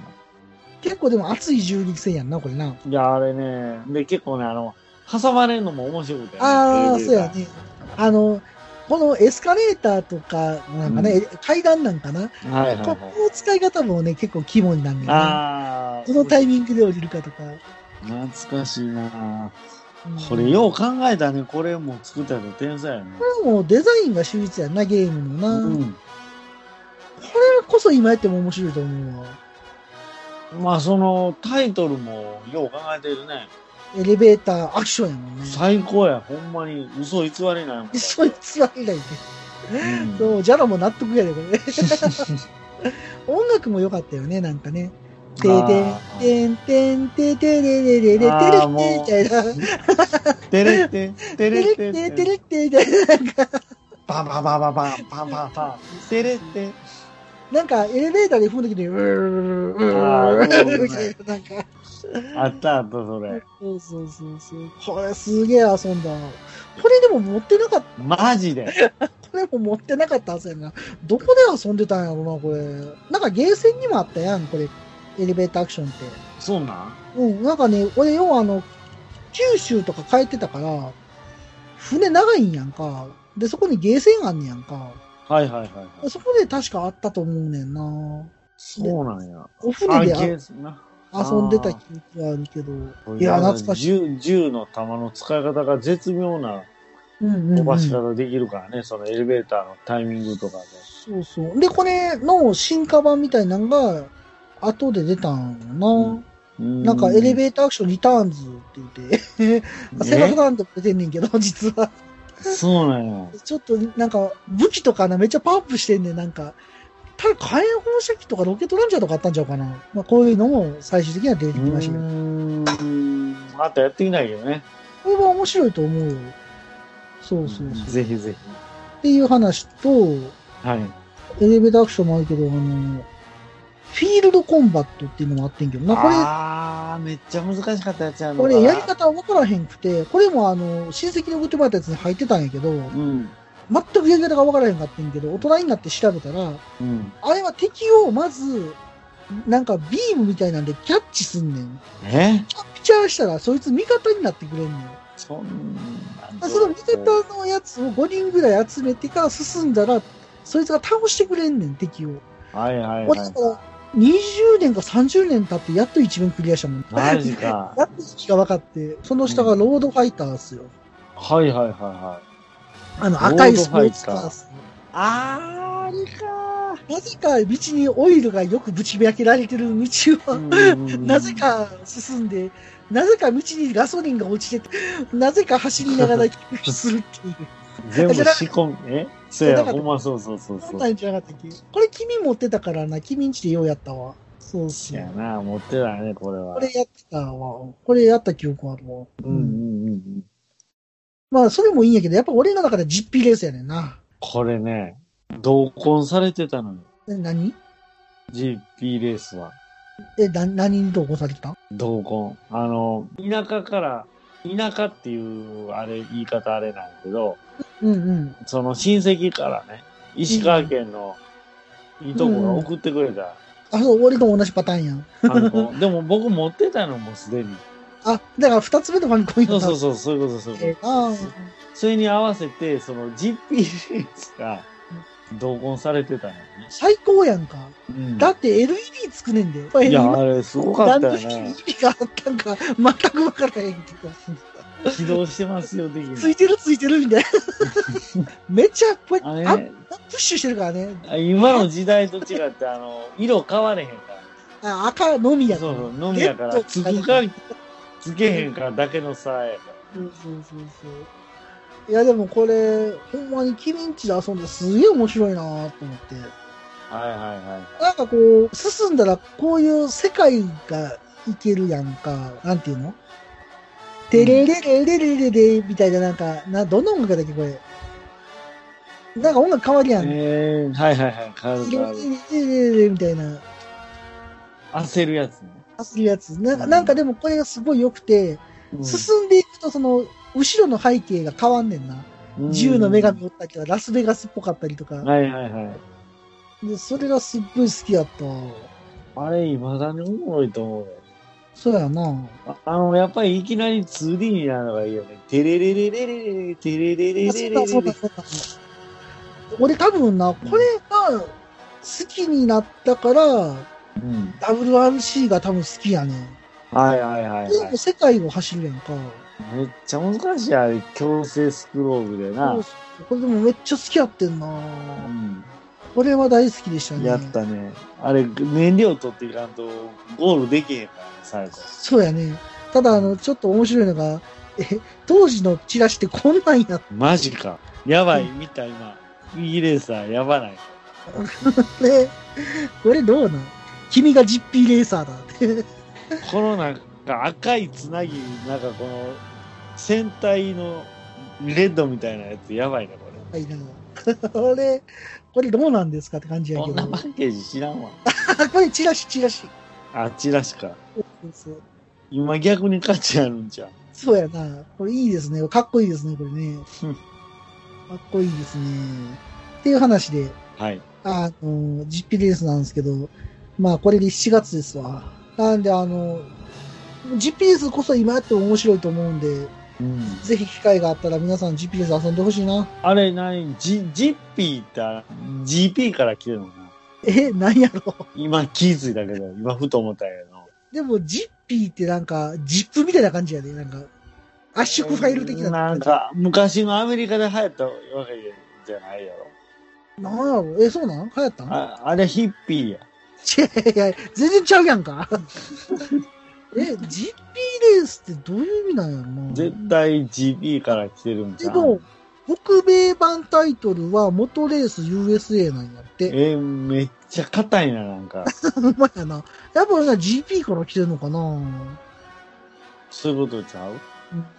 結構でも熱い銃撃戦やんな、これな。いや、あれね、で、結構ね、あの、挟まれるのも面白くて、ね。ああ、そうやね。あの、このエスカレーターとか、なんかね、階段なんかな。はいはいはいここ。の使い方もね、結構肝になるんだよね。ああ。どのタイミングで降りるかとか。懐かしいなうんこれよう考えたね。これも作ったやつ天才やね。これもデザインが秀逸やんな、ゲームのな。これうん。こそ今やっても面白いと思うわ。まあ、その、タイトルもよう考えてるね。エレベーターアクションやもんね。最高や。ほんまに嘘偽りないもん。そいつは以来で。うんそう、ジャラも納得やで、これ。音楽も良かったよね、なんかね。てあてーてんてんててれれれれてれあーてみたいな。てれって、ててれれってててれってみたいな。なんか、パンパンパンパンパンパンパンパン。てれって。なんかエレベーターで踏むときに、うーうーな、んか。あったあった、それ。そうそうそうそう。これすげえ遊んだ。これでも持ってなかったマジで。これも持ってなかったはずやな。どこで遊んでたんやろな、これ。なんかゲーセンにもあったやん、これ。エレベーターアクションって。そうなんうん、なんかね、俺、要はあの、九州とか帰ってたから、船長いんやんか。で、そこにゲーセンあんねやんか。はいはいはいはい。そこで確かあったと思うねんな。そうなんや。おあ、船で。遊んでた記憶があるけど。いや、懐かしい。銃、銃の弾の使い方が絶妙な。飛ばし方できるからね、そのエレベーターのタイミングとかで。そうそう。で、これの進化版みたいなのが、後で出たんよな。ななんかエレーベーターアクションリターンズって言って、セガサターンでも出てんねんけど、実は。そうなんや。ちょっと、なんか、武器とかな、めっちゃパワーアップしてんねん、なんか。ただ、火炎放射器とかロケットランチャーとかあったんちゃうかな。まあ、こういうのも最終的には出てきましたけど。うーん。またやってみないけどね。これは面白いと思うよ。そうそうそう。ぜひぜっていう話と、ひ。はい。エレベーターアクションもあるけど、あの、フィールドコンバットっていうのもあってんけどな、これ、あー、めっちゃ難しかったやつやんこれやり方分からへんくて、これもあの、親戚に送ってもらったやつに入ってたんやけど、うん。全くやり方が分からへんかったんやけど、大人になって調べたら、うん。あれは敵をまず、なんかビームみたいなんでキャッチすんねん。え？キャプチャーしたら、そいつ味方になってくれんねん。そんな。その味方のやつを5人ぐらい集めてから進んだら、そいつが倒してくれんねん、敵を。はいはい俺、はいだ。から、20年か30年経って、やっと一面クリアしたもん。マジか。やっと時が分かって、その下がロードファイターっすよ。はいはいはいはあの、赤いスポーツカーっす。い。あー、あれかなぜか道にオイルがよくぶちまけられてる道を、ー。なぜか進んで、なぜか道にガソリンが落ちてて、なぜか走りながら するっていう。全部仕込み、え？そうや、ほんまそうそうそうそう。これ君持ってたからな、君んちでようやったわ。そうそう。やな、持ってたね、これは。これやってたわ。これやった記憶あるわ。うんうんうんうん。まあ、それもいいんやけど、やっぱ俺の中で実費レースやねんな。これね、同梱されてたのよ。え、何？GP レースは。え、な、何に同行されてた？同梱。あの、田舎から、田舎っていう、あれ、言い方あれなんやけど、うんうん。その親戚からね、石川県のいとこが送ってくれた。あ、そう、俺と同じパターンやん。でも僕持ってたのもうすでに。あ、だから二つ目のファミコンそうそうう。そう、そういうこと、そういうこえあと。それに合わせて、その GP レースが同梱されてたのよね。最高やんか。うんだって LED つくねんで。いや、今あれすごかったよ何の意ね。味があったんか、全くわからへんけど。起動してますよ、的に。ついてるついてるみたいな。めっちゃ、これ、ああれね、プッシュしてるからね。今の時代と違って、あの、色変われへんから。あ赤のみやから。そうそう、飲みやから、つくか、つつけへんかだけの差やかそうそうそうそう。いや、でもこれ、ほんまにキリンチで遊んですげえ面白いなと思って。ら。はいはいはい。なんかこう、進んだらこういう世界がいけるやんか。なんていうの？テレレレレレレレみたいななんか、な、どんな音楽だっけこれ。なんか音楽変わるやん。えー、はいはいはい。変わるテ変わる。レレレレみたいな、焦るやつね。走るやつ。なんか、なんかでもこれがすごい良くて、うん進んでいくとその、後ろの背景が変わんねんな。銃の女神おったりとか、ラスベガスっぽかったりとか。はいはいはい。で、それがすっごい好きやった。あれ、未だにおもろいと思うよ。そうやな。あの、やっぱりいきなり 2D になるのがいいよね。テレレレレレレ、テレレレレレレそうだ、そうだ、そうだ。俺多分な、これが好きになったから、うん。WRC が多分好きやねん。はいはいはい、はで世界を走るやんか。めっちゃ難しい、あれ。強制スクロールでな。これでもめっちゃ好きやってんな。うん。これは大好きでしたね。やったね。あれ、燃料取っていかんと、ゴールできへんからね、最後。そうやね。ただ、あの、ちょっと面白いのが、え、当時のチラシってこんなんやっマジか。やばい、見た、今。イーレーサー、やばない。て、これどうなん？君がジッピーレーサーだって。このなんか赤いつなぎ、なんかこの、船体のレッドみたいなやつ、やばいね、これ。はいな。これ、これどうなんですかって感じやけどこんな。パッケージ知らんわ。あ、これチラシ、チラシ。あ、チラシか。そうそう今逆に価値あるんじゃん。そうやな。これいいですね。かっこいいですね、これね。う んかっこいいですね。っていう話で、はい。あの、実費レースなんですけど、まあこれで7月ですわ。なんであの、実費レースこそ今やっても面白いと思うんで、うん。ぜひ機会があったら皆さん GPS 遊んでほしいな。あれ、なに、ジ、ジッピーってあ、GP から来てるのかなえ、なんやろ？今気づいたけど、今ふと思ったけど。でも、ジッピーってなんか、ジップみたいな感じやで、なんか、圧縮ファイル的ななんか、昔のアメリカで流行ったわけじゃないやろ。なんやろ？え、そうなん？流行ったん？ああれヒッピーや。違ういや、全然ちゃうやんか。え、GP レースってどういう意味なんやろな。絶対 GP から来てるんじゃん。でも、北米版タイトルは元レース USA なんやって。えーめっちゃ硬いな、なんか。ほんまやな。やっぱな GP から来てるのかなそういうことちゃう？う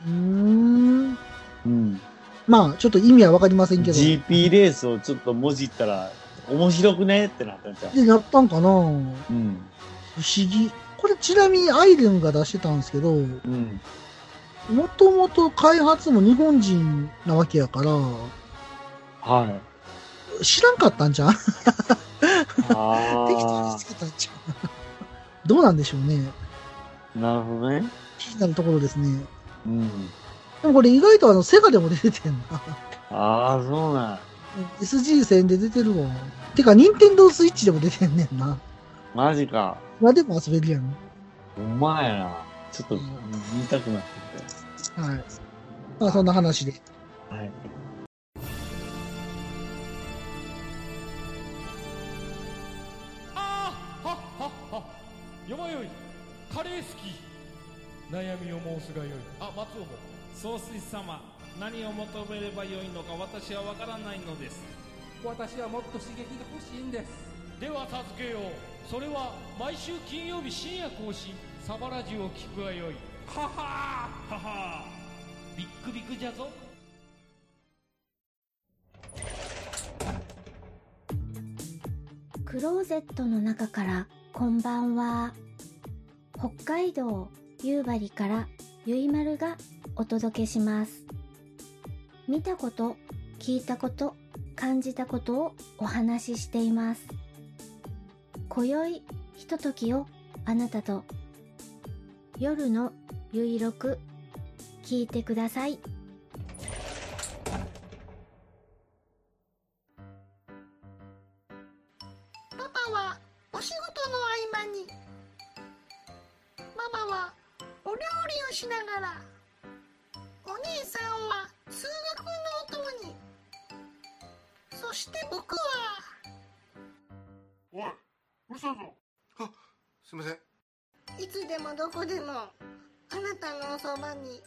ーん。うん。まあ、ちょっと意味はわかりませんけど。GP レースをちょっともじったら、面白くね？ってなったんちゃう？で、なったんかな不思うん。議。これちなみにアイレンが出してたんですけど、うん。もともと開発も日本人なわけやから、はい。知らんかったんじゃん 適当あにつけたんじゃんどうなんでしょうね。あ、なるほどね。気になるところですね。うん。でもこれ意外とあの、セガでも出ててんな。ああ、そうなん。SG 戦で出てるわ。てか、ニンテンドースイッチでも出てんねんな。マジか。まあでも遊べるやん。ほんまやな。ちょっと見たくなってきはい。まあそんな話で。た。はい。あーはっはっはよまよいカレー好き悩みを申すがよいあ松尾も総帥様何を求めればよいのか私は分からないのです私はもっと刺激が欲しいんですでは助けよう。それは毎週金曜日深夜更新サバラジュを聞くがよい。はは。ーはは。ービックビックじゃぞ。クローゼットの中からこんばんは。北海道夕張からゆいまるがお届けします。見たこと聞いたこと感じたことをお話ししています今宵ひとときをあなたと。夜のゆいろく聞いてください。パパはお仕事の合間に。ママはお料理をしながら。お姉さんは通学のお供に。そして僕は。おい、うるさいぞ。あ、すいません。いつでもどこでもあなたのおそばに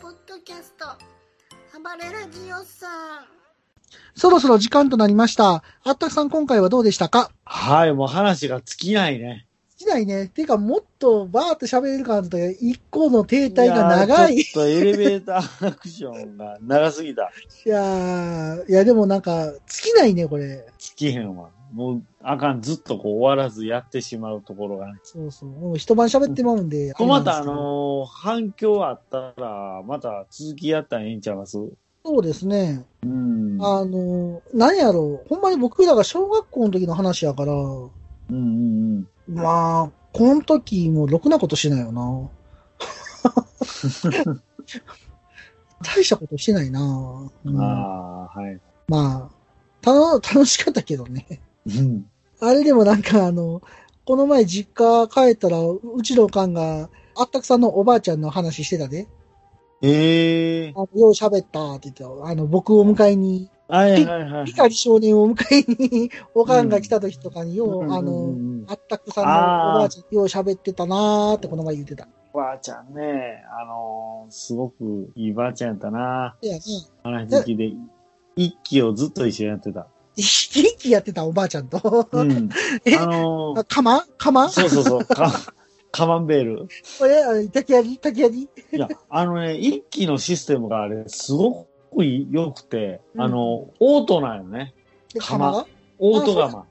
ポッドキャスト暴れラジオさんそろそろ時間となりました。あったくさん今回はどうでしたか？はい、もう話が尽きないね。好きないね。てか、もっとバーって喋れるかなと一個の停滞が長い。いやちょっとエレベーターアクションが長すぎた。やー、いやでもなんか、尽きないね、これ。尽きへんわ。もう、あかん、ずっとこう終わらずやってしまうところがね。そうそう。もう一晩喋ってまうんで。これまたあのー反響あったら、また続きやったらええんちゃいます？そうですね。うん。あの、なんやろう。ほんまに僕らが小学校の時の話やから、うんうんうん。まあ、この時もろくなことしてないよな。大したことしてないな、うんああ、はい。まあ、たの楽しかったけどね。うん。あれでもなんかあの、この前実家帰ったら、うちのおかんが、あったくさんのおばあちゃんの話してたで。ええあのよう喋ったって言ってた。あの、僕を迎えに、はいはいはい。光少年を迎えに、おかんが来た時とかによう、あうんうんの、うんあったくさんのおばあちゃんよう喋ってたなーってこの前言ってた。おばあちゃんね、あのーすごくいいばあちゃんやったな。いやね、話好きで、一期をずっと一緒にやってた。元気やってたおばあちゃんと。うん。え？あのーかまかまそうそうそう、カカマンベール。これ、あ竹やり？竹やり？いや、あのね、一期のシステムがあれ、すごく良くて、うんあの、オートなんよね。で、かまかまがオートガマあ。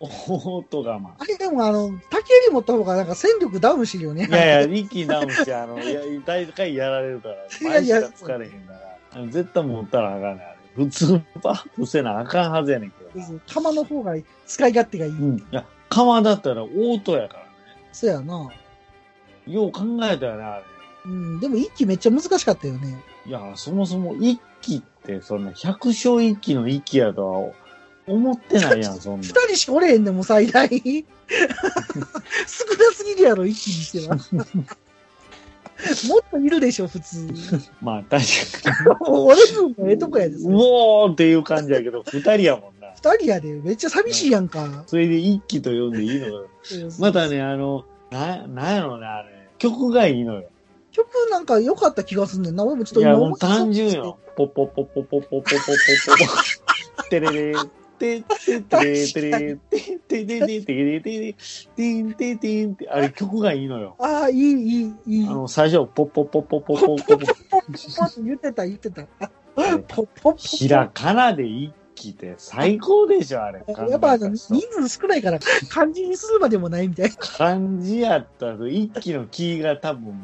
オートガマ。あれでもあの、竹やり持った方がなんか戦力ダウンしてるよね。いやいや、一気にダウンして、あの、いや、大体やられるから、前しか疲れへんから、絶対持ったらあかんね。普通パップせなあかんはずやねんけどな。釜の方が使い勝手がいい。うん。いや、釜だったらオートやからね。そうやな。よう考えたよね、あれ。うん、でも一気めっちゃ難しかったよね。いや、そもそも一期って、そんな百姓一期の一期やとは思ってないやん、そんな二。人しかおれへんねん、もう最大。少なすぎるやろ、一気にしては。もっといるでしょ、普通。まあ、確か俺分もええとこやで。うおーっていう感じやけど、二人やもんな。二人やで、めっちゃ寂しいやんか。それで一期と呼んでいいのよ。またね、あの、な、なんやろうね、あれ。曲がいいのよ。曲なんか良かった気がすんねんな。俺もちょっといや、今もう単純よ。ポッポッポッポッポッポッポッポッポッポッ。テレレてててれてれててててててててんててんって、あれ曲がいいのよ。ああ、いい、いい、いい。あの、最初、ポッポッポッポッポッポッポッポッ。ポッポッ言ってた、言ってた。あポッポッポッひらかなで一気って最高でしょ、あれ。やっぱあの、人数少ないから、漢字にするまでもないみたいな。漢字やったら、一気のキーが多分、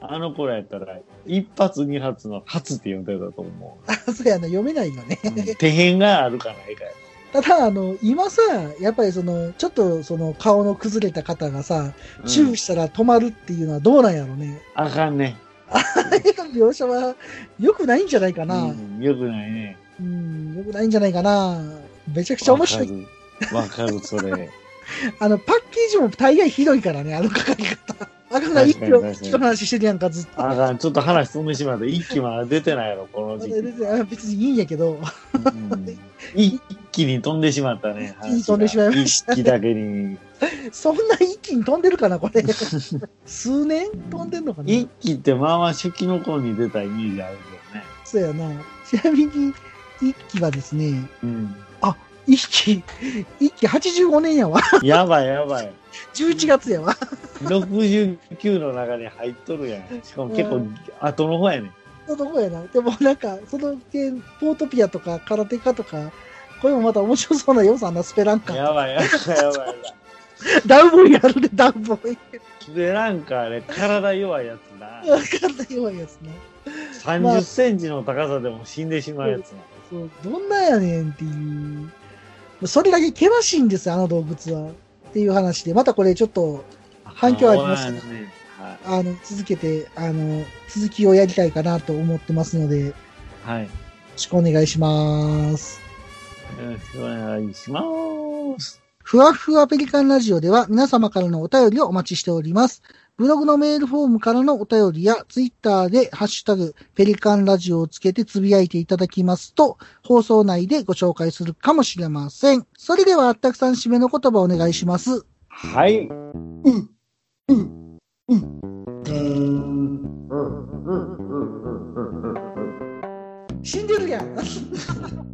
あの頃やったら、一発二発の発って呼んでたと思うあ、そうやな、読めないよね。う。うん手辺があるかないかや。ただ、あの、今さ、やっぱりその、ちょっとその顔の崩れた方がさ、チューしたら止まるっていうのはどうなんやろね？あかんね。あれの描写は良くないんじゃないかな。うんよくないね。うん、良くないんじゃないかな。めちゃくちゃ面白い。い。わかる、それ。あの、パッケージも大概ひどいからね、あの書かれ方。あかんな、一確かに確かに挙、一挙の話してるやんか、ずっと。あかん、ちょっと話飛んでしまった。一気まだ出てないやろ、この時期。あ別にいいんやけど、うん一気に飛んでしまったね。一気に飛んでしまいました一気だけに。そんな一気に飛んでるかな、これ。数年飛んでんのかな一気ってまあまあ初期の頃に出たイメージあるけどね。そうやな。ちなみに、一期はですね、うん。一期、一期85年やわ。やばいやばい。11月やわ。69の中に入っとるやん。しかも結構後の方やねん。その子やな。でもなんか、その件、ポートピアとか、空手家とか、これもまた面白そうな要素あんな、スペランカー。やばいやばいやばい。ダウボーイあるで、ダウボーイ。で、なんかあれ、体弱いやつな。わかんない弱いやつな。30センチの高さでも死んでしまうやつな。そう、どんなやねんっていう。それだけ険しいんですよ、あの動物は。っていう話で、またこれちょっと反響ありましたね。あの、続けて、あの、続きをやりたいかなと思ってますので。はい。よろしくお願いします。ろしくお願いします。ふわふわペリカンラジオでは皆様からのお便りをお待ちしております。ブログのメールフォームからのお便りや、ツイッターでハッシュタグ、ペリカンラジオをつけてつぶやいていただきますと、放送内でご紹介するかもしれません。それでは、あったくさん締めの言葉をお願いします。はい。うん、うん、うん。でん。死ん。でるやん。